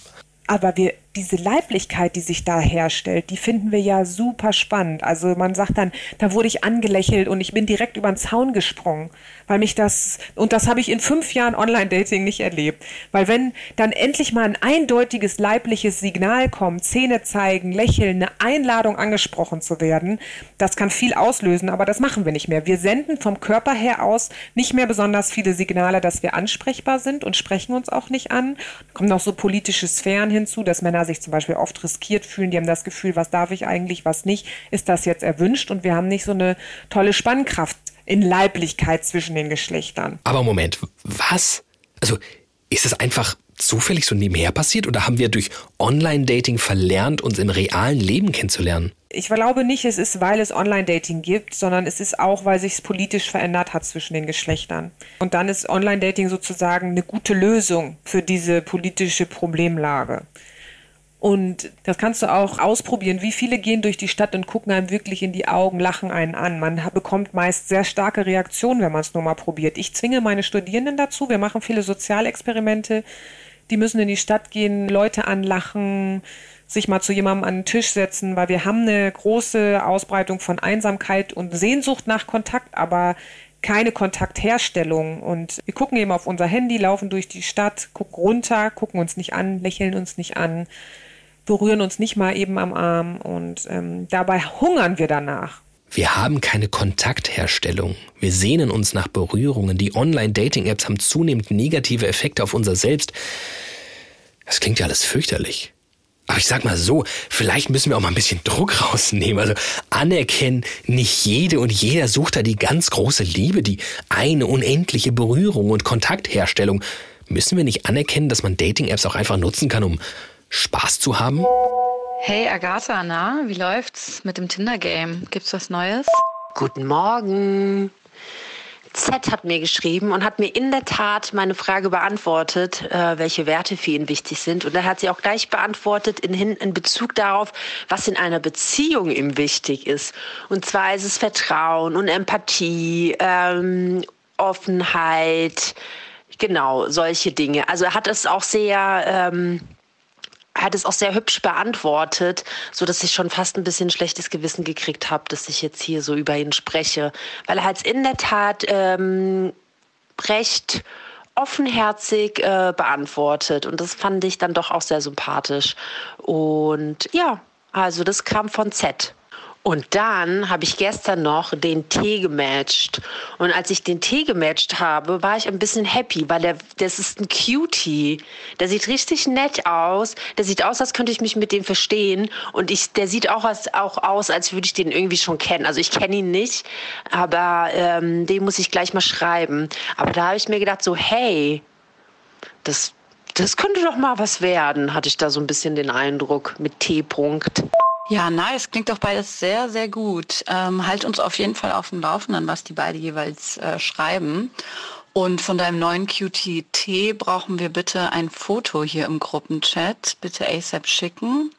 Aber wir, diese Leiblichkeit, die sich da herstellt, die finden wir ja super spannend. Also man sagt dann, da wurde ich angelächelt und ich bin direkt über den Zaun gesprungen, weil mich das, und das habe ich in fünf Jahren Online-Dating nicht erlebt. Weil wenn dann endlich mal ein eindeutiges leibliches Signal kommt, Zähne zeigen, lächeln, eine Einladung angesprochen zu werden, das kann viel auslösen, aber das machen wir nicht mehr. Wir senden vom Körper her aus nicht mehr besonders viele Signale, dass wir ansprechbar sind und sprechen uns auch nicht an. Da kommen noch so politische Sphären hinzu, dass Männer sich zum Beispiel oft riskiert fühlen. Die haben das Gefühl, was darf ich eigentlich, was nicht. Ist das jetzt erwünscht? Und wir haben nicht so eine tolle Spannkraft in Leiblichkeit zwischen den Geschlechtern. Aber Moment, was? Also, ist das einfach zufällig so nebenher passiert oder haben wir durch Online-Dating verlernt, uns im realen Leben kennenzulernen? Ich glaube nicht, es ist, weil es Online-Dating gibt, sondern es ist auch, weil sich es politisch verändert hat zwischen den Geschlechtern. Und dann ist Online-Dating sozusagen eine gute Lösung für diese politische Problemlage. Und das kannst du auch ausprobieren. Wie viele gehen durch die Stadt und gucken einem wirklich in die Augen, lachen einen an. Man bekommt meist sehr starke Reaktionen, wenn man es nur mal probiert. Ich zwinge meine Studierenden dazu. Wir machen viele Sozialexperimente. Die müssen in die Stadt gehen, Leute anlachen, sich mal zu jemandem an den Tisch setzen, weil wir haben eine große Ausbreitung von Einsamkeit und Sehnsucht nach Kontakt, aber keine Kontaktherstellung. Und wir gucken eben auf unser Handy, laufen durch die Stadt, gucken runter, gucken uns nicht an, lächeln uns nicht an, berühren uns nicht mal eben am Arm und ähm, dabei hungern wir danach. Wir haben keine Kontaktherstellung. Wir sehnen uns nach Berührungen. Die Online-Dating-Apps haben zunehmend negative Effekte auf unser Selbst. Das klingt ja alles fürchterlich. Aber ich sag mal so, vielleicht müssen wir auch mal ein bisschen Druck rausnehmen. Also anerkennen, nicht jede und jeder sucht da die ganz große Liebe, die eine unendliche Berührung und Kontaktherstellung. Müssen wir nicht anerkennen, dass man Dating-Apps auch einfach nutzen kann, um Spaß zu haben? Hey Agatha, na, wie läuft's mit dem Tinder-Game? Gibt's was Neues? Guten Morgen. Z hat mir geschrieben und hat mir in der Tat meine Frage beantwortet, äh, welche Werte für ihn wichtig sind. Und er hat sie auch gleich beantwortet in, in Bezug darauf, was in einer Beziehung ihm wichtig ist. Und zwar ist es Vertrauen und Empathie, ähm, Offenheit, genau solche Dinge. Also er hat es auch sehr ähm, hat es auch sehr hübsch beantwortet, so dass ich schon fast ein bisschen schlechtes Gewissen gekriegt habe, dass ich jetzt hier so über ihn spreche, weil er hat in der Tat ähm, recht offenherzig äh, beantwortet. Und das fand ich dann doch auch sehr sympathisch. Und ja, also das kam von Z. Und dann habe ich gestern noch den Tee gematcht. Und als ich den Tee gematcht habe, war ich ein bisschen happy, weil der, das ist ein Cutie. Der sieht richtig nett aus. Der sieht aus, als könnte ich mich mit dem verstehen. Und ich, der sieht auch, als, auch aus, als würde ich den irgendwie schon kennen. Also ich kenne ihn nicht, aber ähm, den muss ich gleich mal schreiben. Aber da habe ich mir gedacht, so, hey, das, das könnte doch mal was werden, hatte ich da so ein bisschen den Eindruck mit T-Punkt. Ja, nice. Klingt doch beides sehr, sehr gut. Ähm, halt uns auf jeden Fall auf dem Laufenden, was die beide jeweils äh, schreiben. Und von deinem neuen QTT brauchen wir bitte ein Foto hier im Gruppenchat. Bitte ASAP schicken.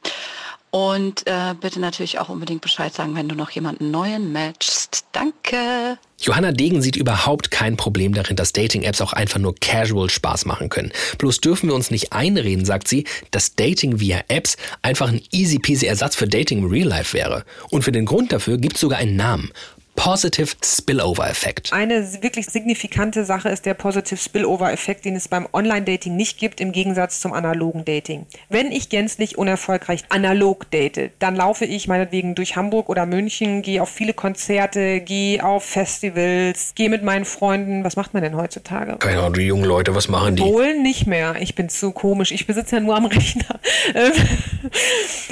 Und äh, bitte natürlich auch unbedingt Bescheid sagen, wenn du noch jemanden neuen matchst. Danke. Johanna Degen sieht überhaupt kein Problem darin, dass Dating-Apps auch einfach nur casual Spaß machen können. Bloß dürfen wir uns nicht einreden, sagt sie, dass Dating via Apps einfach ein easy peasy Ersatz für Dating im Real Life wäre. Und für den Grund dafür gibt es sogar einen Namen. Positive Spillover-Effekt. Eine wirklich signifikante Sache ist der Positive Spillover-Effekt, den es beim Online-Dating nicht gibt, im Gegensatz zum analogen Dating. Wenn ich gänzlich unerfolgreich analog date, dann laufe ich meinetwegen durch Hamburg oder München, gehe auf viele Konzerte, gehe auf Festivals, gehe mit meinen Freunden. Was macht man denn heutzutage? Keine Ahnung, die jungen Leute, was machen die? Wohl nicht mehr. Ich bin zu komisch. Ich besitze ja nur am Rechner.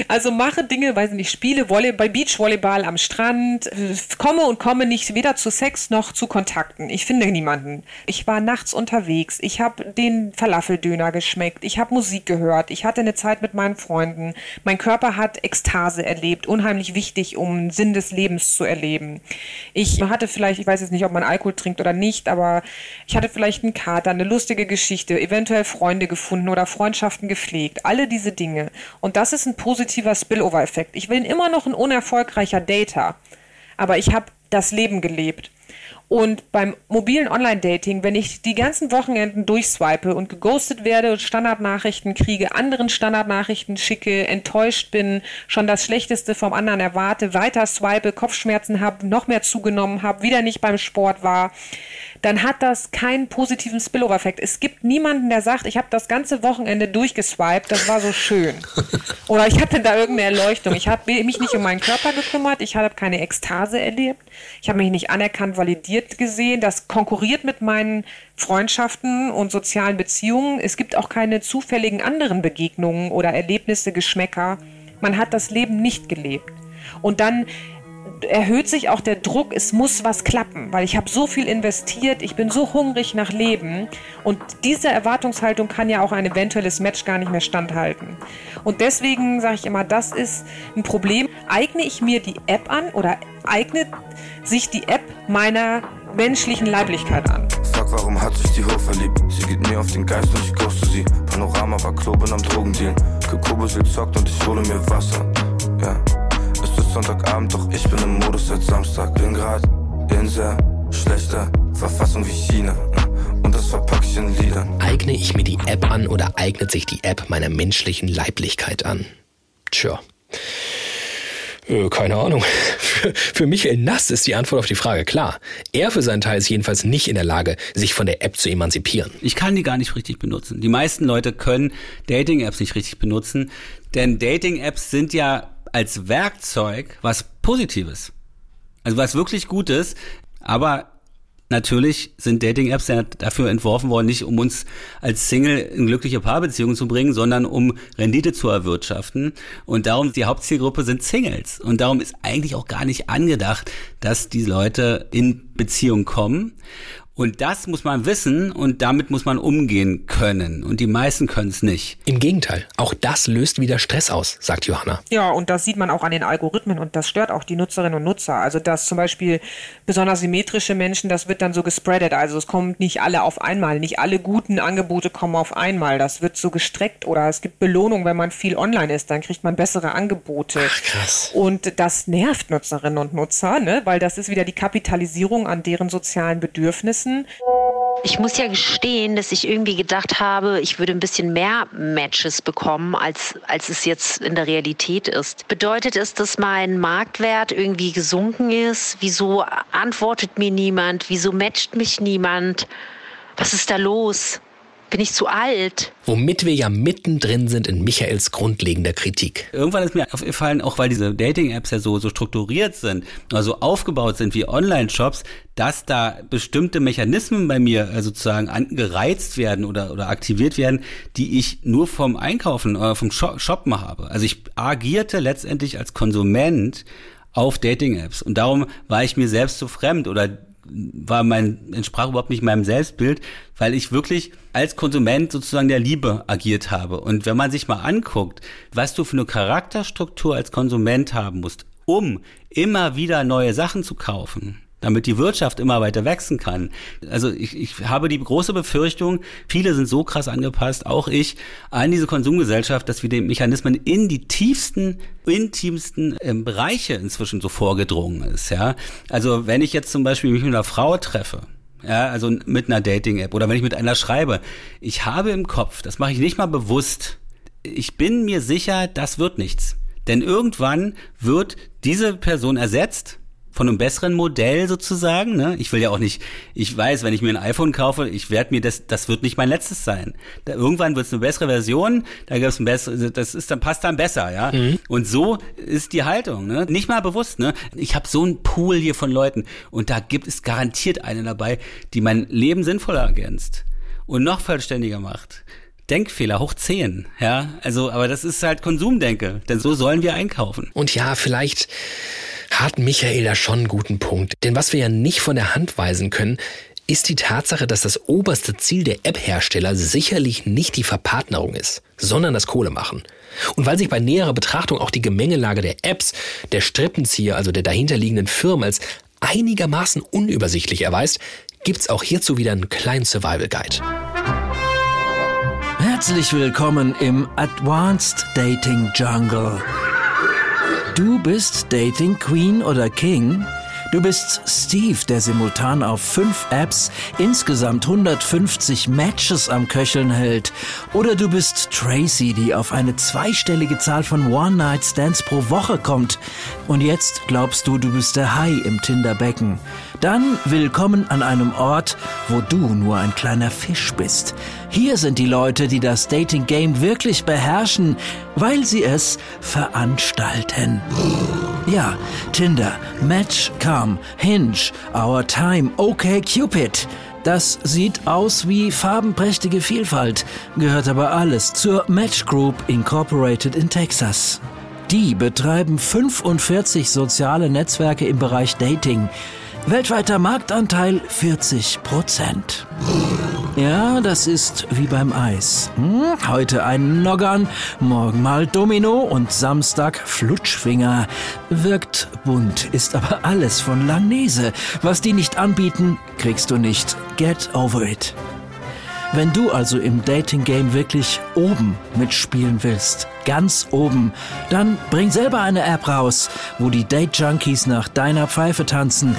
also mache Dinge, weiß nicht, spiele Volleyball, Beachvolleyball am Strand, komme und komme nicht weder zu Sex noch zu Kontakten. Ich finde niemanden. Ich war nachts unterwegs. Ich habe den Falafeldöner geschmeckt. Ich habe Musik gehört. Ich hatte eine Zeit mit meinen Freunden. Mein Körper hat Ekstase erlebt. Unheimlich wichtig, um Sinn des Lebens zu erleben. Ich hatte vielleicht, ich weiß jetzt nicht, ob man Alkohol trinkt oder nicht, aber ich hatte vielleicht einen Kater, eine lustige Geschichte, eventuell Freunde gefunden oder Freundschaften gepflegt. Alle diese Dinge. Und das ist ein positiver Spillover-Effekt. Ich bin immer noch ein unerfolgreicher Dater. Aber ich habe das Leben gelebt. Und beim mobilen Online-Dating, wenn ich die ganzen Wochenenden durchswipe und geghostet werde, Standardnachrichten kriege, anderen Standardnachrichten schicke, enttäuscht bin, schon das Schlechteste vom anderen erwarte, weiter swipe, Kopfschmerzen habe, noch mehr zugenommen habe, wieder nicht beim Sport war, dann hat das keinen positiven Spillover-Effekt. Es gibt niemanden, der sagt, ich habe das ganze Wochenende durchgeswiped, das war so schön. Oder ich hatte da irgendeine Erleuchtung. Ich habe mich nicht um meinen Körper gekümmert, ich habe keine Ekstase erlebt, ich habe mich nicht anerkannt, validiert gesehen. Das konkurriert mit meinen Freundschaften und sozialen Beziehungen. Es gibt auch keine zufälligen anderen Begegnungen oder Erlebnisse, Geschmäcker. Man hat das Leben nicht gelebt. Und dann erhöht sich auch der Druck, es muss was klappen, weil ich habe so viel investiert, ich bin so hungrig nach Leben und diese Erwartungshaltung kann ja auch ein eventuelles Match gar nicht mehr standhalten. Und deswegen sage ich immer, das ist ein Problem. Eigne ich mir die App an oder eignet sich die App meiner menschlichen Leiblichkeit an? Sag, warum hat sich die Ho verliebt? Sie geht mir auf den Geist und ich ghoste sie. Panorama war Kloben am Drogendeal. Gekobel zockt und ich hole mir Wasser. Ja. Sonntagabend, doch ich bin im Modus seit Samstag. Bin grad in sehr schlechter Verfassung wie China. Und das verpack ich in Liedern. Eigne ich mir die App an oder eignet sich die App meiner menschlichen Leiblichkeit an? Tja. Äh, keine Ahnung. Für, für Michael Nass ist die Antwort auf die Frage klar. Er für seinen Teil ist jedenfalls nicht in der Lage, sich von der App zu emanzipieren. Ich kann die gar nicht richtig benutzen. Die meisten Leute können Dating-Apps nicht richtig benutzen, denn Dating-Apps sind ja als Werkzeug was Positives. Also was wirklich Gutes, aber Natürlich sind Dating-Apps ja dafür entworfen worden, nicht um uns als Single in glückliche Paarbeziehungen zu bringen, sondern um Rendite zu erwirtschaften. Und darum, die Hauptzielgruppe sind Singles. Und darum ist eigentlich auch gar nicht angedacht, dass die Leute in Beziehung kommen. Und das muss man wissen und damit muss man umgehen können. Und die meisten können es nicht. Im Gegenteil, auch das löst wieder Stress aus, sagt Johanna. Ja, und das sieht man auch an den Algorithmen und das stört auch die Nutzerinnen und Nutzer. Also dass zum Beispiel besonders symmetrische Menschen, das wird dann so gespreadet. Also es kommen nicht alle auf einmal, nicht alle guten Angebote kommen auf einmal. Das wird so gestreckt oder es gibt Belohnung, wenn man viel online ist, dann kriegt man bessere Angebote. Ach, krass. Und das nervt Nutzerinnen und Nutzer, ne? weil das ist wieder die Kapitalisierung an deren sozialen Bedürfnissen müssen. Ich muss ja gestehen, dass ich irgendwie gedacht habe, ich würde ein bisschen mehr Matches bekommen, als, als es jetzt in der Realität ist. Bedeutet es, dass mein Marktwert irgendwie gesunken ist? Wieso antwortet mir niemand? Wieso matcht mich niemand? Was ist da los? Bin ich zu alt? Womit wir ja mittendrin sind in Michaels grundlegender Kritik. Irgendwann ist mir aufgefallen, auch weil diese Dating-Apps ja so, so strukturiert sind, also aufgebaut sind wie Online-Shops, dass da bestimmte Mechanismen bei mir äh, sozusagen gereizt werden oder, oder aktiviert werden, die ich nur vom Einkaufen oder vom Shoppen habe. Also ich agierte letztendlich als Konsument auf Dating-Apps. Und darum war ich mir selbst so fremd oder war mein, entsprach überhaupt nicht meinem Selbstbild, weil ich wirklich als Konsument sozusagen der Liebe agiert habe. Und wenn man sich mal anguckt, was du für eine Charakterstruktur als Konsument haben musst, um immer wieder neue Sachen zu kaufen, damit die Wirtschaft immer weiter wachsen kann. Also ich, ich habe die große Befürchtung, viele sind so krass angepasst, auch ich, an diese Konsumgesellschaft, dass wir den Mechanismen in die tiefsten, intimsten ähm, Bereiche inzwischen so vorgedrungen ist. Ja, Also wenn ich jetzt zum Beispiel mich mit einer Frau treffe, ja, also mit einer Dating-App oder wenn ich mit einer schreibe, ich habe im Kopf, das mache ich nicht mal bewusst, ich bin mir sicher, das wird nichts. Denn irgendwann wird diese Person ersetzt von einem besseren Modell sozusagen. Ne? Ich will ja auch nicht, ich weiß, wenn ich mir ein iPhone kaufe, ich werde mir das, das wird nicht mein letztes sein. Da, irgendwann wird es eine bessere Version, da gibt es ein besseres, das ist dann passt dann besser, ja. Mhm. Und so ist die Haltung, ne? Nicht mal bewusst, ne? Ich habe so einen Pool hier von Leuten und da gibt es garantiert eine dabei, die mein Leben sinnvoller ergänzt und noch vollständiger macht. Denkfehler hoch 10, ja. Also, aber das ist halt Konsumdenke, denn so sollen wir einkaufen. Und ja, vielleicht hat Michael da schon einen guten Punkt. Denn was wir ja nicht von der Hand weisen können, ist die Tatsache, dass das oberste Ziel der App-Hersteller sicherlich nicht die Verpartnerung ist, sondern das Kohlemachen. Und weil sich bei näherer Betrachtung auch die Gemengelage der Apps, der Strippenzieher, also der dahinterliegenden Firmen als einigermaßen unübersichtlich erweist, gibt's auch hierzu wieder einen kleinen Survival Guide. Herzlich willkommen im Advanced Dating Jungle. Du bist Dating Queen oder King? Du bist Steve, der simultan auf fünf Apps insgesamt 150 Matches am Köcheln hält. Oder du bist Tracy, die auf eine zweistellige Zahl von One-Night-Stands pro Woche kommt. Und jetzt glaubst du, du bist der Hai im Tinderbecken. Dann willkommen an einem Ort, wo du nur ein kleiner Fisch bist. Hier sind die Leute, die das Dating Game wirklich beherrschen, weil sie es veranstalten. Ja, Tinder, Match, Come, Hinge, Our Time, OK Cupid. Das sieht aus wie farbenprächtige Vielfalt, gehört aber alles zur Match Group Incorporated in Texas. Die betreiben 45 soziale Netzwerke im Bereich Dating. Weltweiter Marktanteil 40 Prozent. Ja, das ist wie beim Eis. Hm? Heute ein Noggern, morgen mal Domino und Samstag Flutschfinger. Wirkt bunt, ist aber alles von Langnese. Was die nicht anbieten, kriegst du nicht. Get over it. Wenn du also im Dating Game wirklich oben mitspielen willst, ganz oben, dann bring selber eine App raus, wo die Date Junkies nach deiner Pfeife tanzen.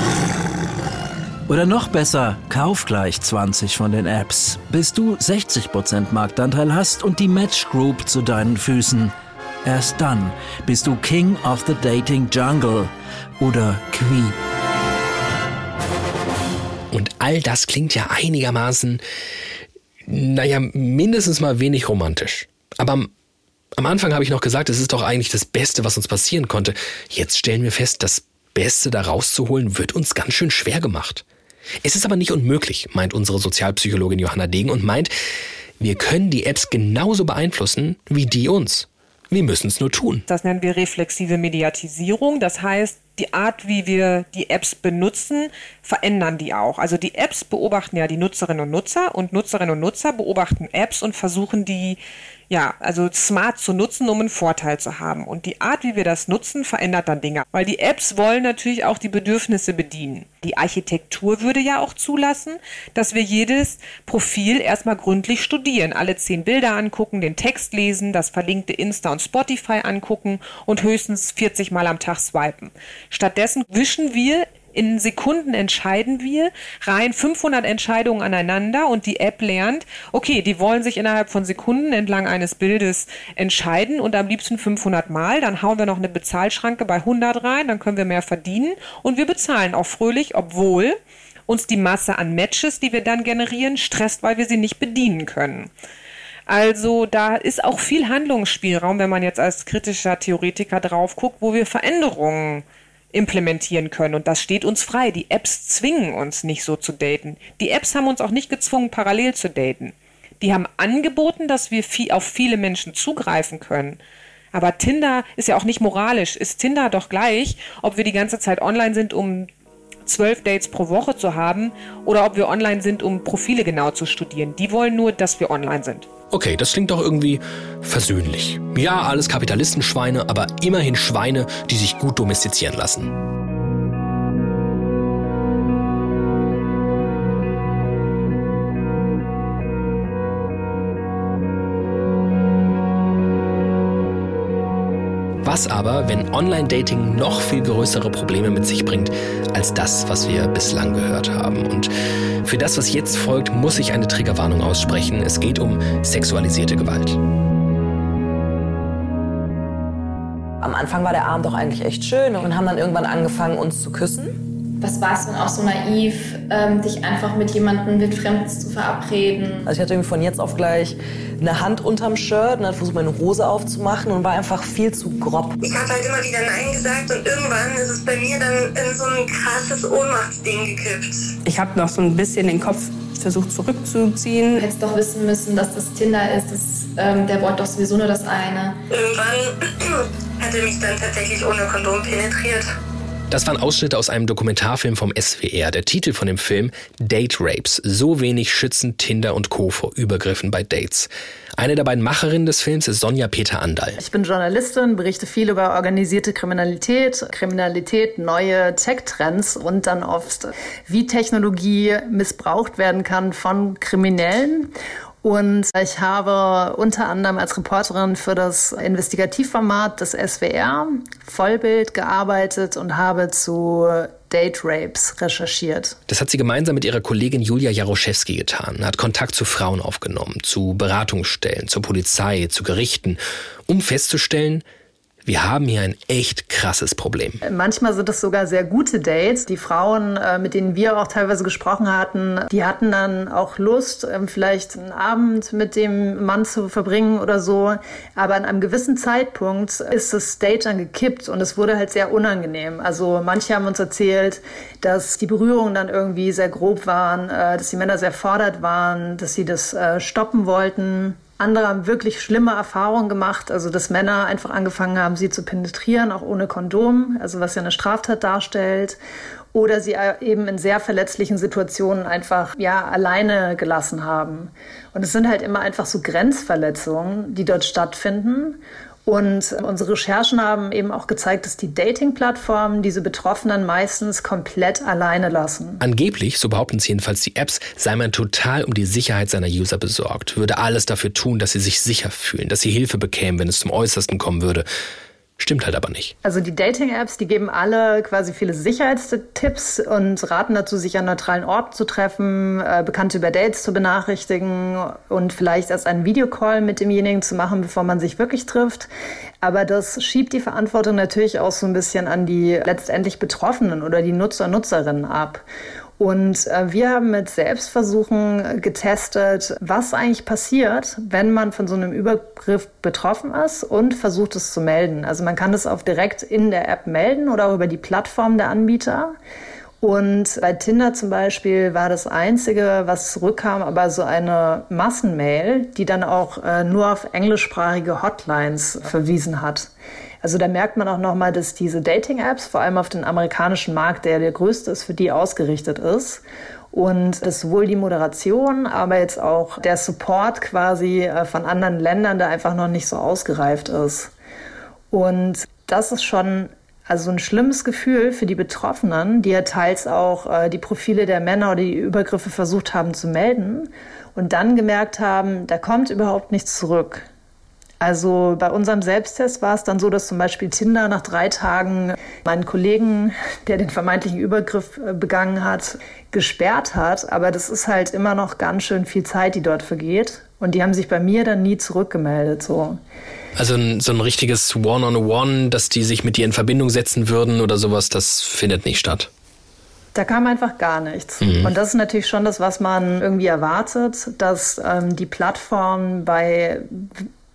Oder noch besser, kauf gleich 20 von den Apps, bis du 60% Marktanteil hast und die Match Group zu deinen Füßen. Erst dann bist du King of the Dating Jungle oder Queen. Und all das klingt ja einigermaßen, naja, mindestens mal wenig romantisch. Aber am, am Anfang habe ich noch gesagt, es ist doch eigentlich das Beste, was uns passieren konnte. Jetzt stellen wir fest, das Beste da rauszuholen wird uns ganz schön schwer gemacht. Es ist aber nicht unmöglich, meint unsere Sozialpsychologin Johanna Degen und meint, wir können die Apps genauso beeinflussen wie die uns. Wir müssen es nur tun. Das nennen wir reflexive Mediatisierung. Das heißt, die Art, wie wir die Apps benutzen, verändern die auch. Also die Apps beobachten ja die Nutzerinnen und Nutzer und Nutzerinnen und Nutzer beobachten Apps und versuchen die ja, also smart zu nutzen, um einen Vorteil zu haben. Und die Art, wie wir das nutzen, verändert dann Dinge. Weil die Apps wollen natürlich auch die Bedürfnisse bedienen. Die Architektur würde ja auch zulassen, dass wir jedes Profil erstmal gründlich studieren, alle zehn Bilder angucken, den Text lesen, das verlinkte Insta und Spotify angucken und höchstens 40 Mal am Tag swipen. Stattdessen wischen wir in Sekunden entscheiden wir, rein 500 Entscheidungen aneinander und die App lernt, okay, die wollen sich innerhalb von Sekunden entlang eines Bildes entscheiden und am liebsten 500 Mal. Dann hauen wir noch eine Bezahlschranke bei 100 rein, dann können wir mehr verdienen und wir bezahlen auch fröhlich, obwohl uns die Masse an Matches, die wir dann generieren, stresst, weil wir sie nicht bedienen können. Also da ist auch viel Handlungsspielraum, wenn man jetzt als kritischer Theoretiker drauf guckt, wo wir Veränderungen implementieren können. Und das steht uns frei. Die Apps zwingen uns nicht so zu daten. Die Apps haben uns auch nicht gezwungen, parallel zu daten. Die haben angeboten, dass wir viel, auf viele Menschen zugreifen können. Aber Tinder ist ja auch nicht moralisch. Ist Tinder doch gleich, ob wir die ganze Zeit online sind, um zwölf Dates pro Woche zu haben oder ob wir online sind, um Profile genau zu studieren. Die wollen nur, dass wir online sind. Okay, das klingt doch irgendwie versöhnlich. Ja, alles Kapitalistenschweine, aber immerhin Schweine, die sich gut domestizieren lassen. Was aber, wenn Online-Dating noch viel größere Probleme mit sich bringt als das, was wir bislang gehört haben? Und für das, was jetzt folgt, muss ich eine Triggerwarnung aussprechen. Es geht um sexualisierte Gewalt. Am Anfang war der Abend doch eigentlich echt schön und haben dann irgendwann angefangen, uns zu küssen was war es denn auch so naiv, ähm, dich einfach mit jemandem mit Fremdes zu verabreden? Also ich hatte irgendwie von jetzt auf gleich eine Hand unterm Shirt und dann versucht meine Hose aufzumachen und war einfach viel zu grob. Ich habe halt immer wieder Nein gesagt und irgendwann ist es bei mir dann in so ein krasses Ohnmachtsding gekippt. Ich habe noch so ein bisschen den Kopf versucht zurückzuziehen. Du hättest doch wissen müssen, dass das Tinder ist. Das, ähm, der wollte doch sowieso nur das eine. Irgendwann hat er mich dann tatsächlich ohne Kondom penetriert. Das waren Ausschnitte aus einem Dokumentarfilm vom SWR. Der Titel von dem Film Date Rapes. So wenig schützen Tinder und Co. vor Übergriffen bei Dates. Eine der beiden Macherinnen des Films ist Sonja Peter Andal. Ich bin Journalistin, berichte viel über organisierte Kriminalität, Kriminalität, neue Tech-Trends und dann oft, wie Technologie missbraucht werden kann von Kriminellen und ich habe unter anderem als Reporterin für das Investigativformat des SWR Vollbild gearbeitet und habe zu Date Rapes recherchiert. Das hat sie gemeinsam mit ihrer Kollegin Julia Jaroszewski getan, hat Kontakt zu Frauen aufgenommen, zu Beratungsstellen, zur Polizei, zu Gerichten, um festzustellen, wir haben hier ein echt krasses Problem. Manchmal sind es sogar sehr gute Dates. Die Frauen, äh, mit denen wir auch teilweise gesprochen hatten, die hatten dann auch Lust, ähm, vielleicht einen Abend mit dem Mann zu verbringen oder so. Aber an einem gewissen Zeitpunkt ist das Date dann gekippt und es wurde halt sehr unangenehm. Also manche haben uns erzählt, dass die Berührungen dann irgendwie sehr grob waren, äh, dass die Männer sehr fordert waren, dass sie das äh, stoppen wollten. Andere haben wirklich schlimme Erfahrungen gemacht, also dass Männer einfach angefangen haben, sie zu penetrieren, auch ohne Kondom, also was ja eine Straftat darstellt. Oder sie eben in sehr verletzlichen Situationen einfach ja alleine gelassen haben. Und es sind halt immer einfach so Grenzverletzungen, die dort stattfinden. Und unsere Recherchen haben eben auch gezeigt, dass die Dating-Plattformen diese Betroffenen meistens komplett alleine lassen. Angeblich, so behaupten sie jedenfalls die Apps, sei man total um die Sicherheit seiner User besorgt, würde alles dafür tun, dass sie sich sicher fühlen, dass sie Hilfe bekämen, wenn es zum Äußersten kommen würde. Stimmt halt aber nicht. Also die Dating-Apps, die geben alle quasi viele Sicherheitstipps und raten dazu, sich an neutralen Orten zu treffen, äh, Bekannte über Dates zu benachrichtigen und vielleicht erst einen Videocall mit demjenigen zu machen, bevor man sich wirklich trifft. Aber das schiebt die Verantwortung natürlich auch so ein bisschen an die letztendlich Betroffenen oder die Nutzer und Nutzerinnen ab. Und äh, wir haben mit Selbstversuchen getestet, was eigentlich passiert, wenn man von so einem Übergriff betroffen ist und versucht es zu melden. Also man kann das auch direkt in der App melden oder auch über die Plattform der Anbieter. Und bei Tinder zum Beispiel war das Einzige, was zurückkam, aber so eine Massenmail, die dann auch äh, nur auf englischsprachige Hotlines verwiesen hat. Also da merkt man auch nochmal, dass diese Dating-Apps vor allem auf den amerikanischen Markt, der der größte ist, für die ausgerichtet ist. Und dass sowohl die Moderation, aber jetzt auch der Support quasi äh, von anderen Ländern da einfach noch nicht so ausgereift ist. Und das ist schon also ein schlimmes Gefühl für die Betroffenen, die ja teils auch äh, die Profile der Männer oder die Übergriffe versucht haben zu melden und dann gemerkt haben, da kommt überhaupt nichts zurück. Also bei unserem Selbsttest war es dann so, dass zum Beispiel Tinder nach drei Tagen meinen Kollegen, der den vermeintlichen Übergriff äh, begangen hat, gesperrt hat. Aber das ist halt immer noch ganz schön viel Zeit, die dort vergeht. Und die haben sich bei mir dann nie zurückgemeldet. So. Also ein, so ein richtiges One-on-One, -on -One, dass die sich mit dir in Verbindung setzen würden oder sowas, das findet nicht statt. Da kam einfach gar nichts. Mhm. Und das ist natürlich schon das, was man irgendwie erwartet, dass ähm, die Plattform bei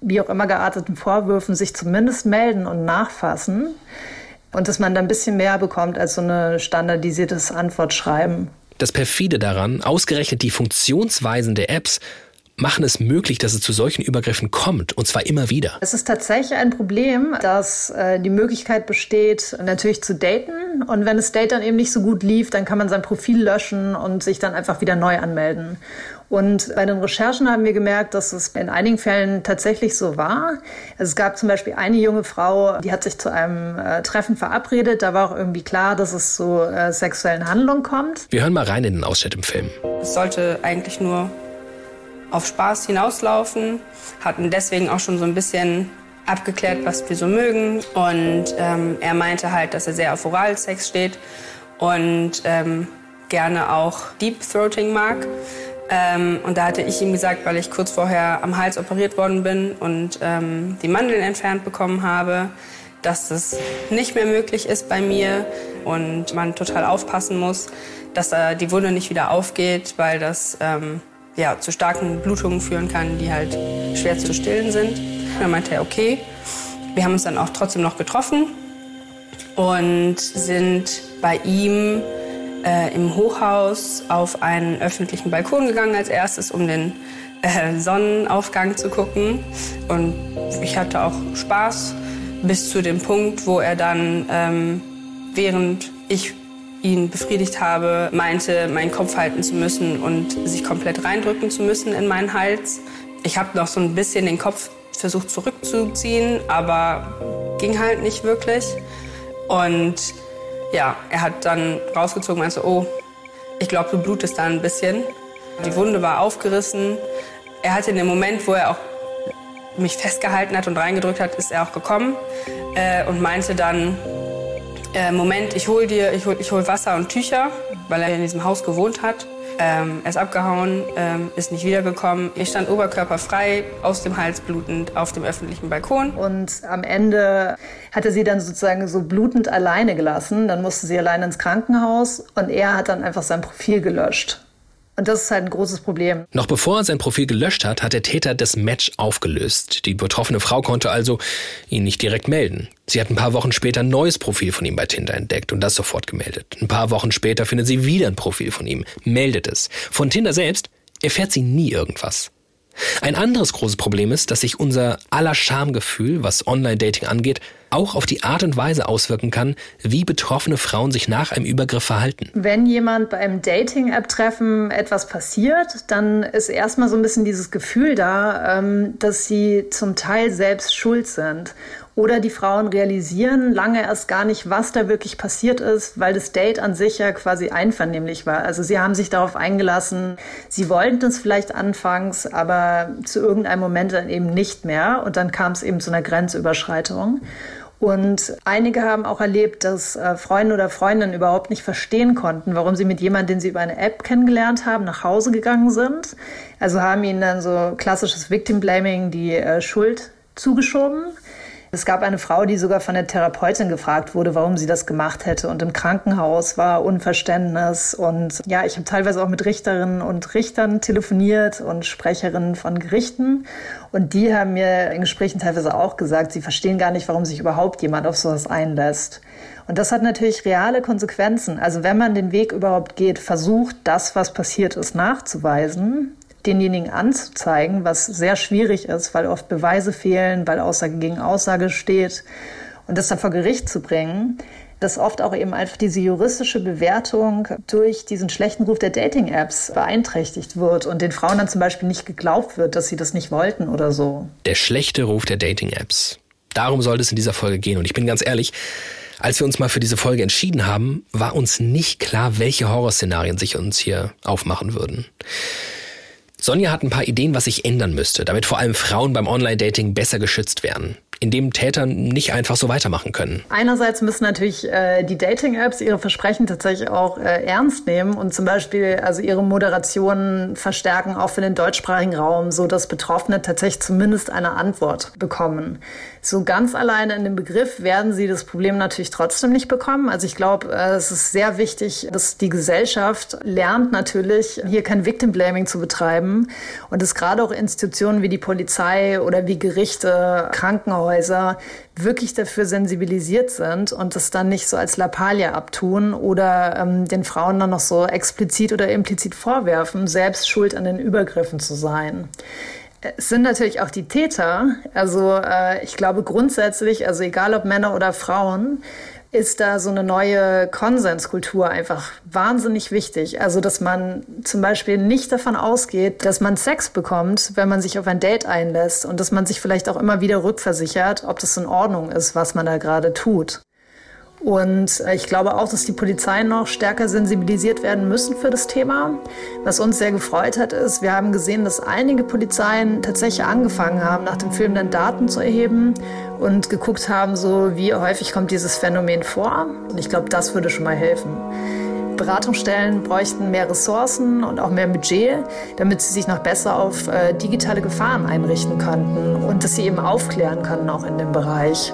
wie auch immer gearteten Vorwürfen sich zumindest melden und nachfassen und dass man da ein bisschen mehr bekommt als so eine standardisiertes Antwortschreiben. Das perfide daran, ausgerechnet die Funktionsweisen der Apps machen es möglich, dass es zu solchen Übergriffen kommt, und zwar immer wieder. Es ist tatsächlich ein Problem, dass äh, die Möglichkeit besteht, natürlich zu daten. Und wenn das Date dann eben nicht so gut lief, dann kann man sein Profil löschen und sich dann einfach wieder neu anmelden. Und bei den Recherchen haben wir gemerkt, dass es in einigen Fällen tatsächlich so war. Also es gab zum Beispiel eine junge Frau, die hat sich zu einem äh, Treffen verabredet. Da war auch irgendwie klar, dass es zu äh, sexuellen Handlungen kommt. Wir hören mal rein in den Ausschnitt im Film. Es sollte eigentlich nur auf Spaß hinauslaufen, hatten deswegen auch schon so ein bisschen abgeklärt, was wir so mögen. Und ähm, er meinte halt, dass er sehr auf Oralsex steht und ähm, gerne auch Deep Throating mag. Ähm, und da hatte ich ihm gesagt, weil ich kurz vorher am Hals operiert worden bin und ähm, die Mandeln entfernt bekommen habe, dass das nicht mehr möglich ist bei mir und man total aufpassen muss, dass da die Wunde nicht wieder aufgeht, weil das ähm, ja, zu starken Blutungen führen kann, die halt schwer zu stillen sind. Dann meinte er, okay. Wir haben uns dann auch trotzdem noch getroffen und sind bei ihm äh, im Hochhaus auf einen öffentlichen Balkon gegangen als erstes, um den äh, Sonnenaufgang zu gucken. Und ich hatte auch Spaß bis zu dem Punkt, wo er dann, ähm, während ich ihn befriedigt habe, meinte, meinen Kopf halten zu müssen und sich komplett reindrücken zu müssen in meinen Hals. Ich habe noch so ein bisschen den Kopf versucht zurückzuziehen, aber ging halt nicht wirklich. Und ja, er hat dann rausgezogen und meinte, oh, ich glaube, du blutest da ein bisschen. Die Wunde war aufgerissen. Er hatte in dem Moment, wo er auch mich festgehalten hat und reingedrückt hat, ist er auch gekommen äh, und meinte dann, äh, Moment, ich hol dir, ich hol, ich hol Wasser und Tücher, weil er in diesem Haus gewohnt hat. Ähm, er ist abgehauen, ähm, ist nicht wiedergekommen. Ich stand oberkörperfrei, aus dem Hals blutend, auf dem öffentlichen Balkon. Und am Ende hat er sie dann sozusagen so blutend alleine gelassen. Dann musste sie alleine ins Krankenhaus und er hat dann einfach sein Profil gelöscht. Und das ist halt ein großes Problem. Noch bevor er sein Profil gelöscht hat, hat der Täter das Match aufgelöst. Die betroffene Frau konnte also ihn nicht direkt melden. Sie hat ein paar Wochen später ein neues Profil von ihm bei Tinder entdeckt und das sofort gemeldet. Ein paar Wochen später findet sie wieder ein Profil von ihm, meldet es. Von Tinder selbst erfährt sie nie irgendwas. Ein anderes großes Problem ist, dass sich unser aller Schamgefühl, was Online-Dating angeht, auch auf die Art und Weise auswirken kann, wie betroffene Frauen sich nach einem Übergriff verhalten. Wenn jemand bei einem Dating-App-Treffen etwas passiert, dann ist erstmal so ein bisschen dieses Gefühl da, ähm, dass sie zum Teil selbst schuld sind. Oder die Frauen realisieren lange erst gar nicht, was da wirklich passiert ist, weil das Date an sich ja quasi einvernehmlich war. Also sie haben sich darauf eingelassen, sie wollten es vielleicht anfangs, aber zu irgendeinem Moment dann eben nicht mehr. Und dann kam es eben zu einer Grenzüberschreitung. Und einige haben auch erlebt, dass äh, Freunde oder Freundinnen überhaupt nicht verstehen konnten, warum sie mit jemandem, den sie über eine App kennengelernt haben, nach Hause gegangen sind. Also haben ihnen dann so klassisches Victim Blaming die äh, Schuld zugeschoben. Es gab eine Frau, die sogar von der Therapeutin gefragt wurde, warum sie das gemacht hätte. Und im Krankenhaus war Unverständnis. Und ja, ich habe teilweise auch mit Richterinnen und Richtern telefoniert und Sprecherinnen von Gerichten. Und die haben mir in Gesprächen teilweise auch gesagt, sie verstehen gar nicht, warum sich überhaupt jemand auf sowas einlässt. Und das hat natürlich reale Konsequenzen. Also wenn man den Weg überhaupt geht, versucht, das, was passiert ist, nachzuweisen, denjenigen anzuzeigen, was sehr schwierig ist, weil oft Beweise fehlen, weil Aussage gegen Aussage steht und das dann vor Gericht zu bringen, dass oft auch eben einfach diese juristische Bewertung durch diesen schlechten Ruf der Dating-Apps beeinträchtigt wird und den Frauen dann zum Beispiel nicht geglaubt wird, dass sie das nicht wollten oder so. Der schlechte Ruf der Dating-Apps. Darum sollte es in dieser Folge gehen. Und ich bin ganz ehrlich, als wir uns mal für diese Folge entschieden haben, war uns nicht klar, welche Horrorszenarien sich uns hier aufmachen würden. Sonja hat ein paar Ideen, was sich ändern müsste, damit vor allem Frauen beim Online-Dating besser geschützt werden in dem Täter nicht einfach so weitermachen können. Einerseits müssen natürlich äh, die Dating-Apps ihre Versprechen tatsächlich auch äh, ernst nehmen und zum Beispiel also ihre Moderationen verstärken, auch für den deutschsprachigen Raum, so dass Betroffene tatsächlich zumindest eine Antwort bekommen. So ganz alleine in dem Begriff werden sie das Problem natürlich trotzdem nicht bekommen. Also ich glaube, äh, es ist sehr wichtig, dass die Gesellschaft lernt natürlich, hier kein Victim Blaming zu betreiben und dass gerade auch Institutionen wie die Polizei oder wie Gerichte, Krankenhäuser, Krankenhäuser wirklich dafür sensibilisiert sind und das dann nicht so als Lappalie abtun oder ähm, den Frauen dann noch so explizit oder implizit vorwerfen, selbst schuld an den Übergriffen zu sein. Es sind natürlich auch die Täter. Also äh, ich glaube grundsätzlich, also egal ob Männer oder Frauen, ist da so eine neue Konsenskultur einfach wahnsinnig wichtig. Also, dass man zum Beispiel nicht davon ausgeht, dass man Sex bekommt, wenn man sich auf ein Date einlässt und dass man sich vielleicht auch immer wieder rückversichert, ob das in Ordnung ist, was man da gerade tut. Und äh, ich glaube auch, dass die Polizei noch stärker sensibilisiert werden müssen für das Thema. Was uns sehr gefreut hat, ist, wir haben gesehen, dass einige Polizeien tatsächlich angefangen haben, nach dem Film dann Daten zu erheben und geguckt haben, so wie häufig kommt dieses Phänomen vor. Und ich glaube, das würde schon mal helfen. Beratungsstellen bräuchten mehr Ressourcen und auch mehr Budget, damit sie sich noch besser auf äh, digitale Gefahren einrichten könnten und dass sie eben aufklären können auch in dem Bereich.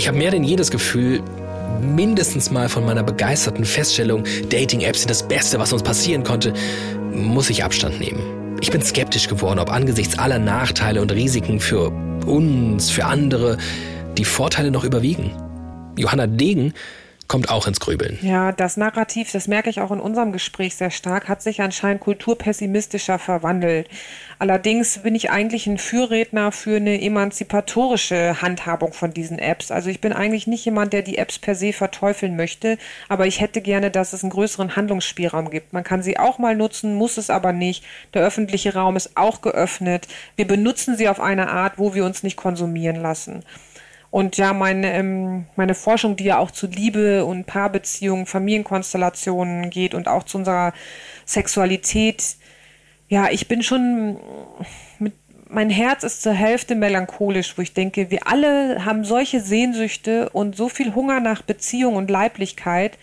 Ich habe mehr denn je das Gefühl, mindestens mal von meiner begeisterten Feststellung, Dating-Apps sind das Beste, was uns passieren konnte, muss ich Abstand nehmen. Ich bin skeptisch geworden, ob angesichts aller Nachteile und Risiken für uns, für andere, die Vorteile noch überwiegen. Johanna Degen kommt auch ins Grübeln. Ja, das Narrativ, das merke ich auch in unserem Gespräch sehr stark, hat sich anscheinend kulturpessimistischer verwandelt. Allerdings bin ich eigentlich ein Fürredner für eine emanzipatorische Handhabung von diesen Apps. Also ich bin eigentlich nicht jemand, der die Apps per se verteufeln möchte, aber ich hätte gerne, dass es einen größeren Handlungsspielraum gibt. Man kann sie auch mal nutzen, muss es aber nicht. Der öffentliche Raum ist auch geöffnet. Wir benutzen sie auf eine Art, wo wir uns nicht konsumieren lassen. Und ja, meine, ähm, meine Forschung, die ja auch zu Liebe und Paarbeziehungen, Familienkonstellationen geht und auch zu unserer Sexualität, ja, ich bin schon mit, mein Herz ist zur Hälfte melancholisch, wo ich denke, wir alle haben solche Sehnsüchte und so viel Hunger nach Beziehung und Leiblichkeit.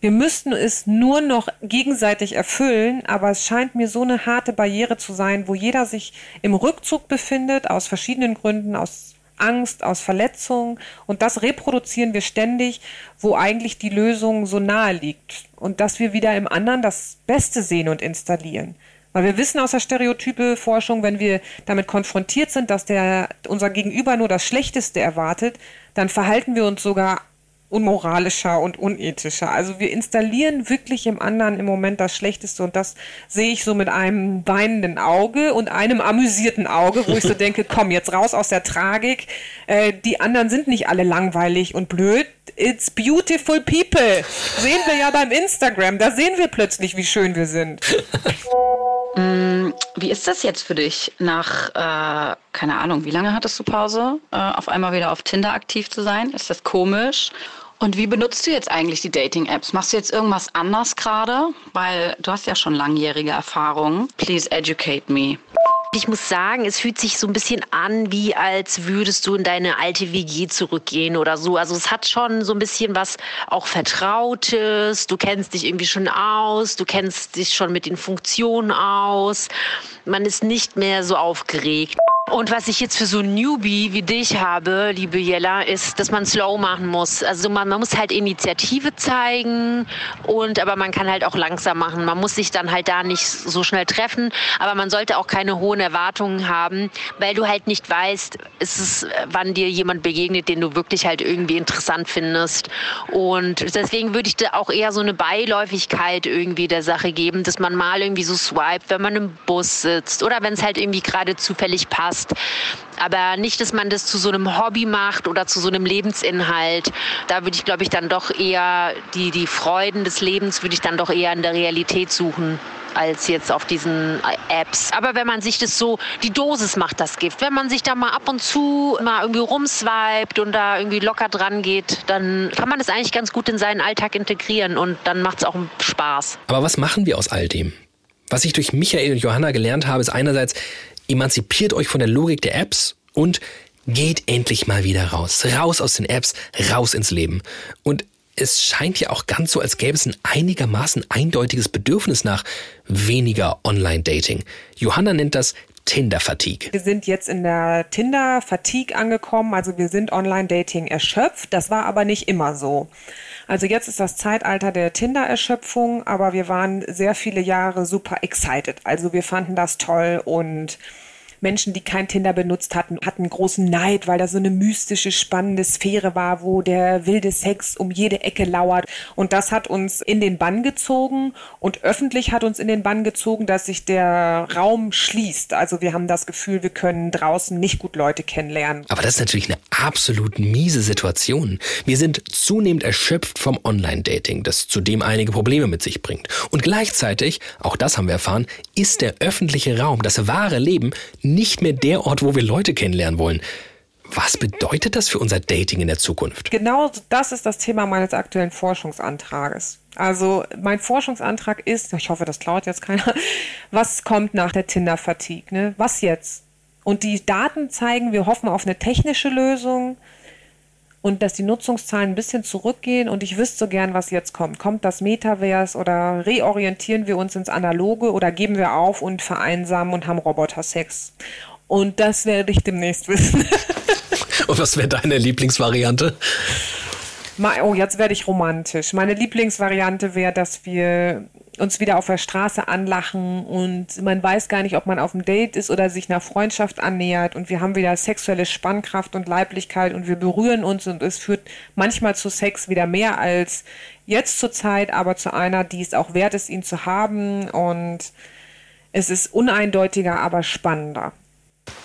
Wir müssten es nur noch gegenseitig erfüllen, aber es scheint mir so eine harte Barriere zu sein, wo jeder sich im Rückzug befindet, aus verschiedenen Gründen, aus Angst, aus Verletzungen. Und das reproduzieren wir ständig, wo eigentlich die Lösung so nahe liegt. Und dass wir wieder im anderen das Beste sehen und installieren. Weil wir wissen aus der Stereotype-Forschung, wenn wir damit konfrontiert sind, dass der, unser Gegenüber nur das Schlechteste erwartet, dann verhalten wir uns sogar unmoralischer und unethischer. Also wir installieren wirklich im anderen im Moment das Schlechteste und das sehe ich so mit einem weinenden Auge und einem amüsierten Auge, wo ich so denke, komm jetzt raus aus der Tragik. Äh, die anderen sind nicht alle langweilig und blöd. It's beautiful people. Sehen wir ja beim Instagram. Da sehen wir plötzlich, wie schön wir sind. Wie ist das jetzt für dich, nach, äh, keine Ahnung, wie lange hattest du Pause, äh, auf einmal wieder auf Tinder aktiv zu sein? Ist das komisch? Und wie benutzt du jetzt eigentlich die Dating-Apps? Machst du jetzt irgendwas anders gerade? Weil du hast ja schon langjährige Erfahrung. Please educate me. Ich muss sagen, es fühlt sich so ein bisschen an, wie als würdest du in deine alte WG zurückgehen oder so. Also es hat schon so ein bisschen was auch Vertrautes. Du kennst dich irgendwie schon aus. Du kennst dich schon mit den Funktionen aus. Man ist nicht mehr so aufgeregt. Und was ich jetzt für so ein Newbie wie dich habe, liebe Jella, ist, dass man slow machen muss. Also man, man muss halt Initiative zeigen und aber man kann halt auch langsam machen. Man muss sich dann halt da nicht so schnell treffen, aber man sollte auch keine hohen Erwartungen haben, weil du halt nicht weißt, ist es, wann dir jemand begegnet, den du wirklich halt irgendwie interessant findest. Und deswegen würde ich da auch eher so eine Beiläufigkeit irgendwie der Sache geben, dass man mal irgendwie so swiped, wenn man im Bus sitzt oder wenn es halt irgendwie gerade zufällig passt passt. Aber nicht, dass man das zu so einem Hobby macht oder zu so einem Lebensinhalt. Da würde ich, glaube ich, dann doch eher die, die Freuden des Lebens würde ich dann doch eher in der Realität suchen als jetzt auf diesen Apps. Aber wenn man sich das so, die Dosis macht das Gift. Wenn man sich da mal ab und zu mal irgendwie rumswiped und da irgendwie locker dran geht, dann kann man das eigentlich ganz gut in seinen Alltag integrieren und dann macht es auch Spaß. Aber was machen wir aus all dem? Was ich durch Michael und Johanna gelernt habe, ist einerseits, emanzipiert euch von der Logik der Apps und geht endlich mal wieder raus. Raus aus den Apps, raus ins Leben. Und es scheint ja auch ganz so, als gäbe es ein einigermaßen eindeutiges Bedürfnis nach weniger Online-Dating. Johanna nennt das Tinder-Fatigue. Wir sind jetzt in der Tinder-Fatigue angekommen, also wir sind Online-Dating erschöpft. Das war aber nicht immer so. Also jetzt ist das Zeitalter der Tinder-Erschöpfung, aber wir waren sehr viele Jahre super excited. Also wir fanden das toll und Menschen, die kein Tinder benutzt hatten, hatten großen Neid, weil da so eine mystische, spannende Sphäre war, wo der wilde Sex um jede Ecke lauert. Und das hat uns in den Bann gezogen und öffentlich hat uns in den Bann gezogen, dass sich der Raum schließt. Also wir haben das Gefühl, wir können draußen nicht gut Leute kennenlernen. Aber das ist natürlich eine absolut miese Situation. Wir sind zunehmend erschöpft vom Online-Dating, das zudem einige Probleme mit sich bringt. Und gleichzeitig, auch das haben wir erfahren, ist der öffentliche Raum, das wahre Leben, nicht mehr der Ort, wo wir Leute kennenlernen wollen. Was bedeutet das für unser Dating in der Zukunft? Genau das ist das Thema meines aktuellen Forschungsantrages. Also mein Forschungsantrag ist, ich hoffe, das klaut jetzt keiner, was kommt nach der Tinder-Fatigue? Ne? Was jetzt? Und die Daten zeigen, wir hoffen auf eine technische Lösung und dass die Nutzungszahlen ein bisschen zurückgehen. Und ich wüsste so gern, was jetzt kommt. Kommt das Metaverse oder reorientieren wir uns ins Analoge oder geben wir auf und vereinsamen und haben Roboter-Sex? Und das werde ich demnächst wissen. und was wäre deine Lieblingsvariante? Oh, jetzt werde ich romantisch. Meine Lieblingsvariante wäre, dass wir uns wieder auf der Straße anlachen und man weiß gar nicht, ob man auf dem Date ist oder sich einer Freundschaft annähert und wir haben wieder sexuelle Spannkraft und Leiblichkeit und wir berühren uns und es führt manchmal zu Sex wieder mehr als jetzt zur Zeit, aber zu einer, die es auch wert ist, ihn zu haben und es ist uneindeutiger, aber spannender.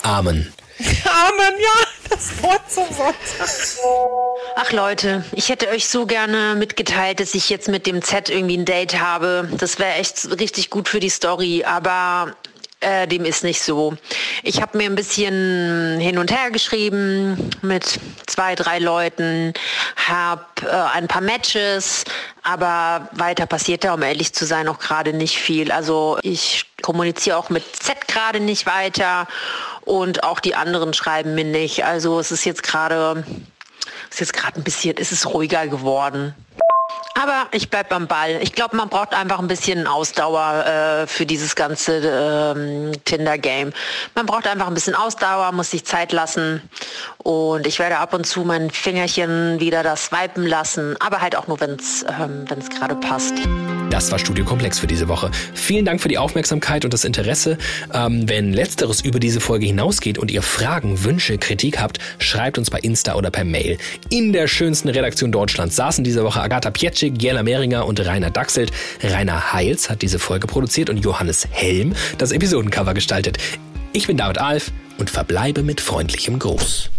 Amen. Amen, ja, das Wort zum Sonntag. Ach Leute, ich hätte euch so gerne mitgeteilt, dass ich jetzt mit dem Z irgendwie ein Date habe. Das wäre echt richtig gut für die Story, aber äh, dem ist nicht so. Ich habe mir ein bisschen hin und her geschrieben mit zwei, drei Leuten, habe äh, ein paar Matches, aber weiter passiert da, um ehrlich zu sein, auch gerade nicht viel. Also ich kommuniziere auch mit Z gerade nicht weiter und auch die anderen schreiben mir nicht. Also es ist jetzt gerade, ist jetzt gerade ein bisschen, ist es ruhiger geworden. Aber ich bleibe beim Ball. Ich glaube, man braucht einfach ein bisschen Ausdauer äh, für dieses ganze ähm, Tinder-Game. Man braucht einfach ein bisschen Ausdauer, muss sich Zeit lassen. Und ich werde ab und zu mein Fingerchen wieder das swipen lassen, aber halt auch nur, wenn es ähm, gerade passt. Das war Studio Komplex für diese Woche. Vielen Dank für die Aufmerksamkeit und das Interesse. Ähm, wenn letzteres über diese Folge hinausgeht und ihr Fragen, Wünsche, Kritik habt, schreibt uns bei Insta oder per Mail. In der schönsten Redaktion Deutschlands saßen diese Woche Agatha Pietschik, Jella Mehringer und Rainer Dachselt. Rainer Heils hat diese Folge produziert und Johannes Helm das Episodencover gestaltet. Ich bin David Alf und verbleibe mit freundlichem Gruß.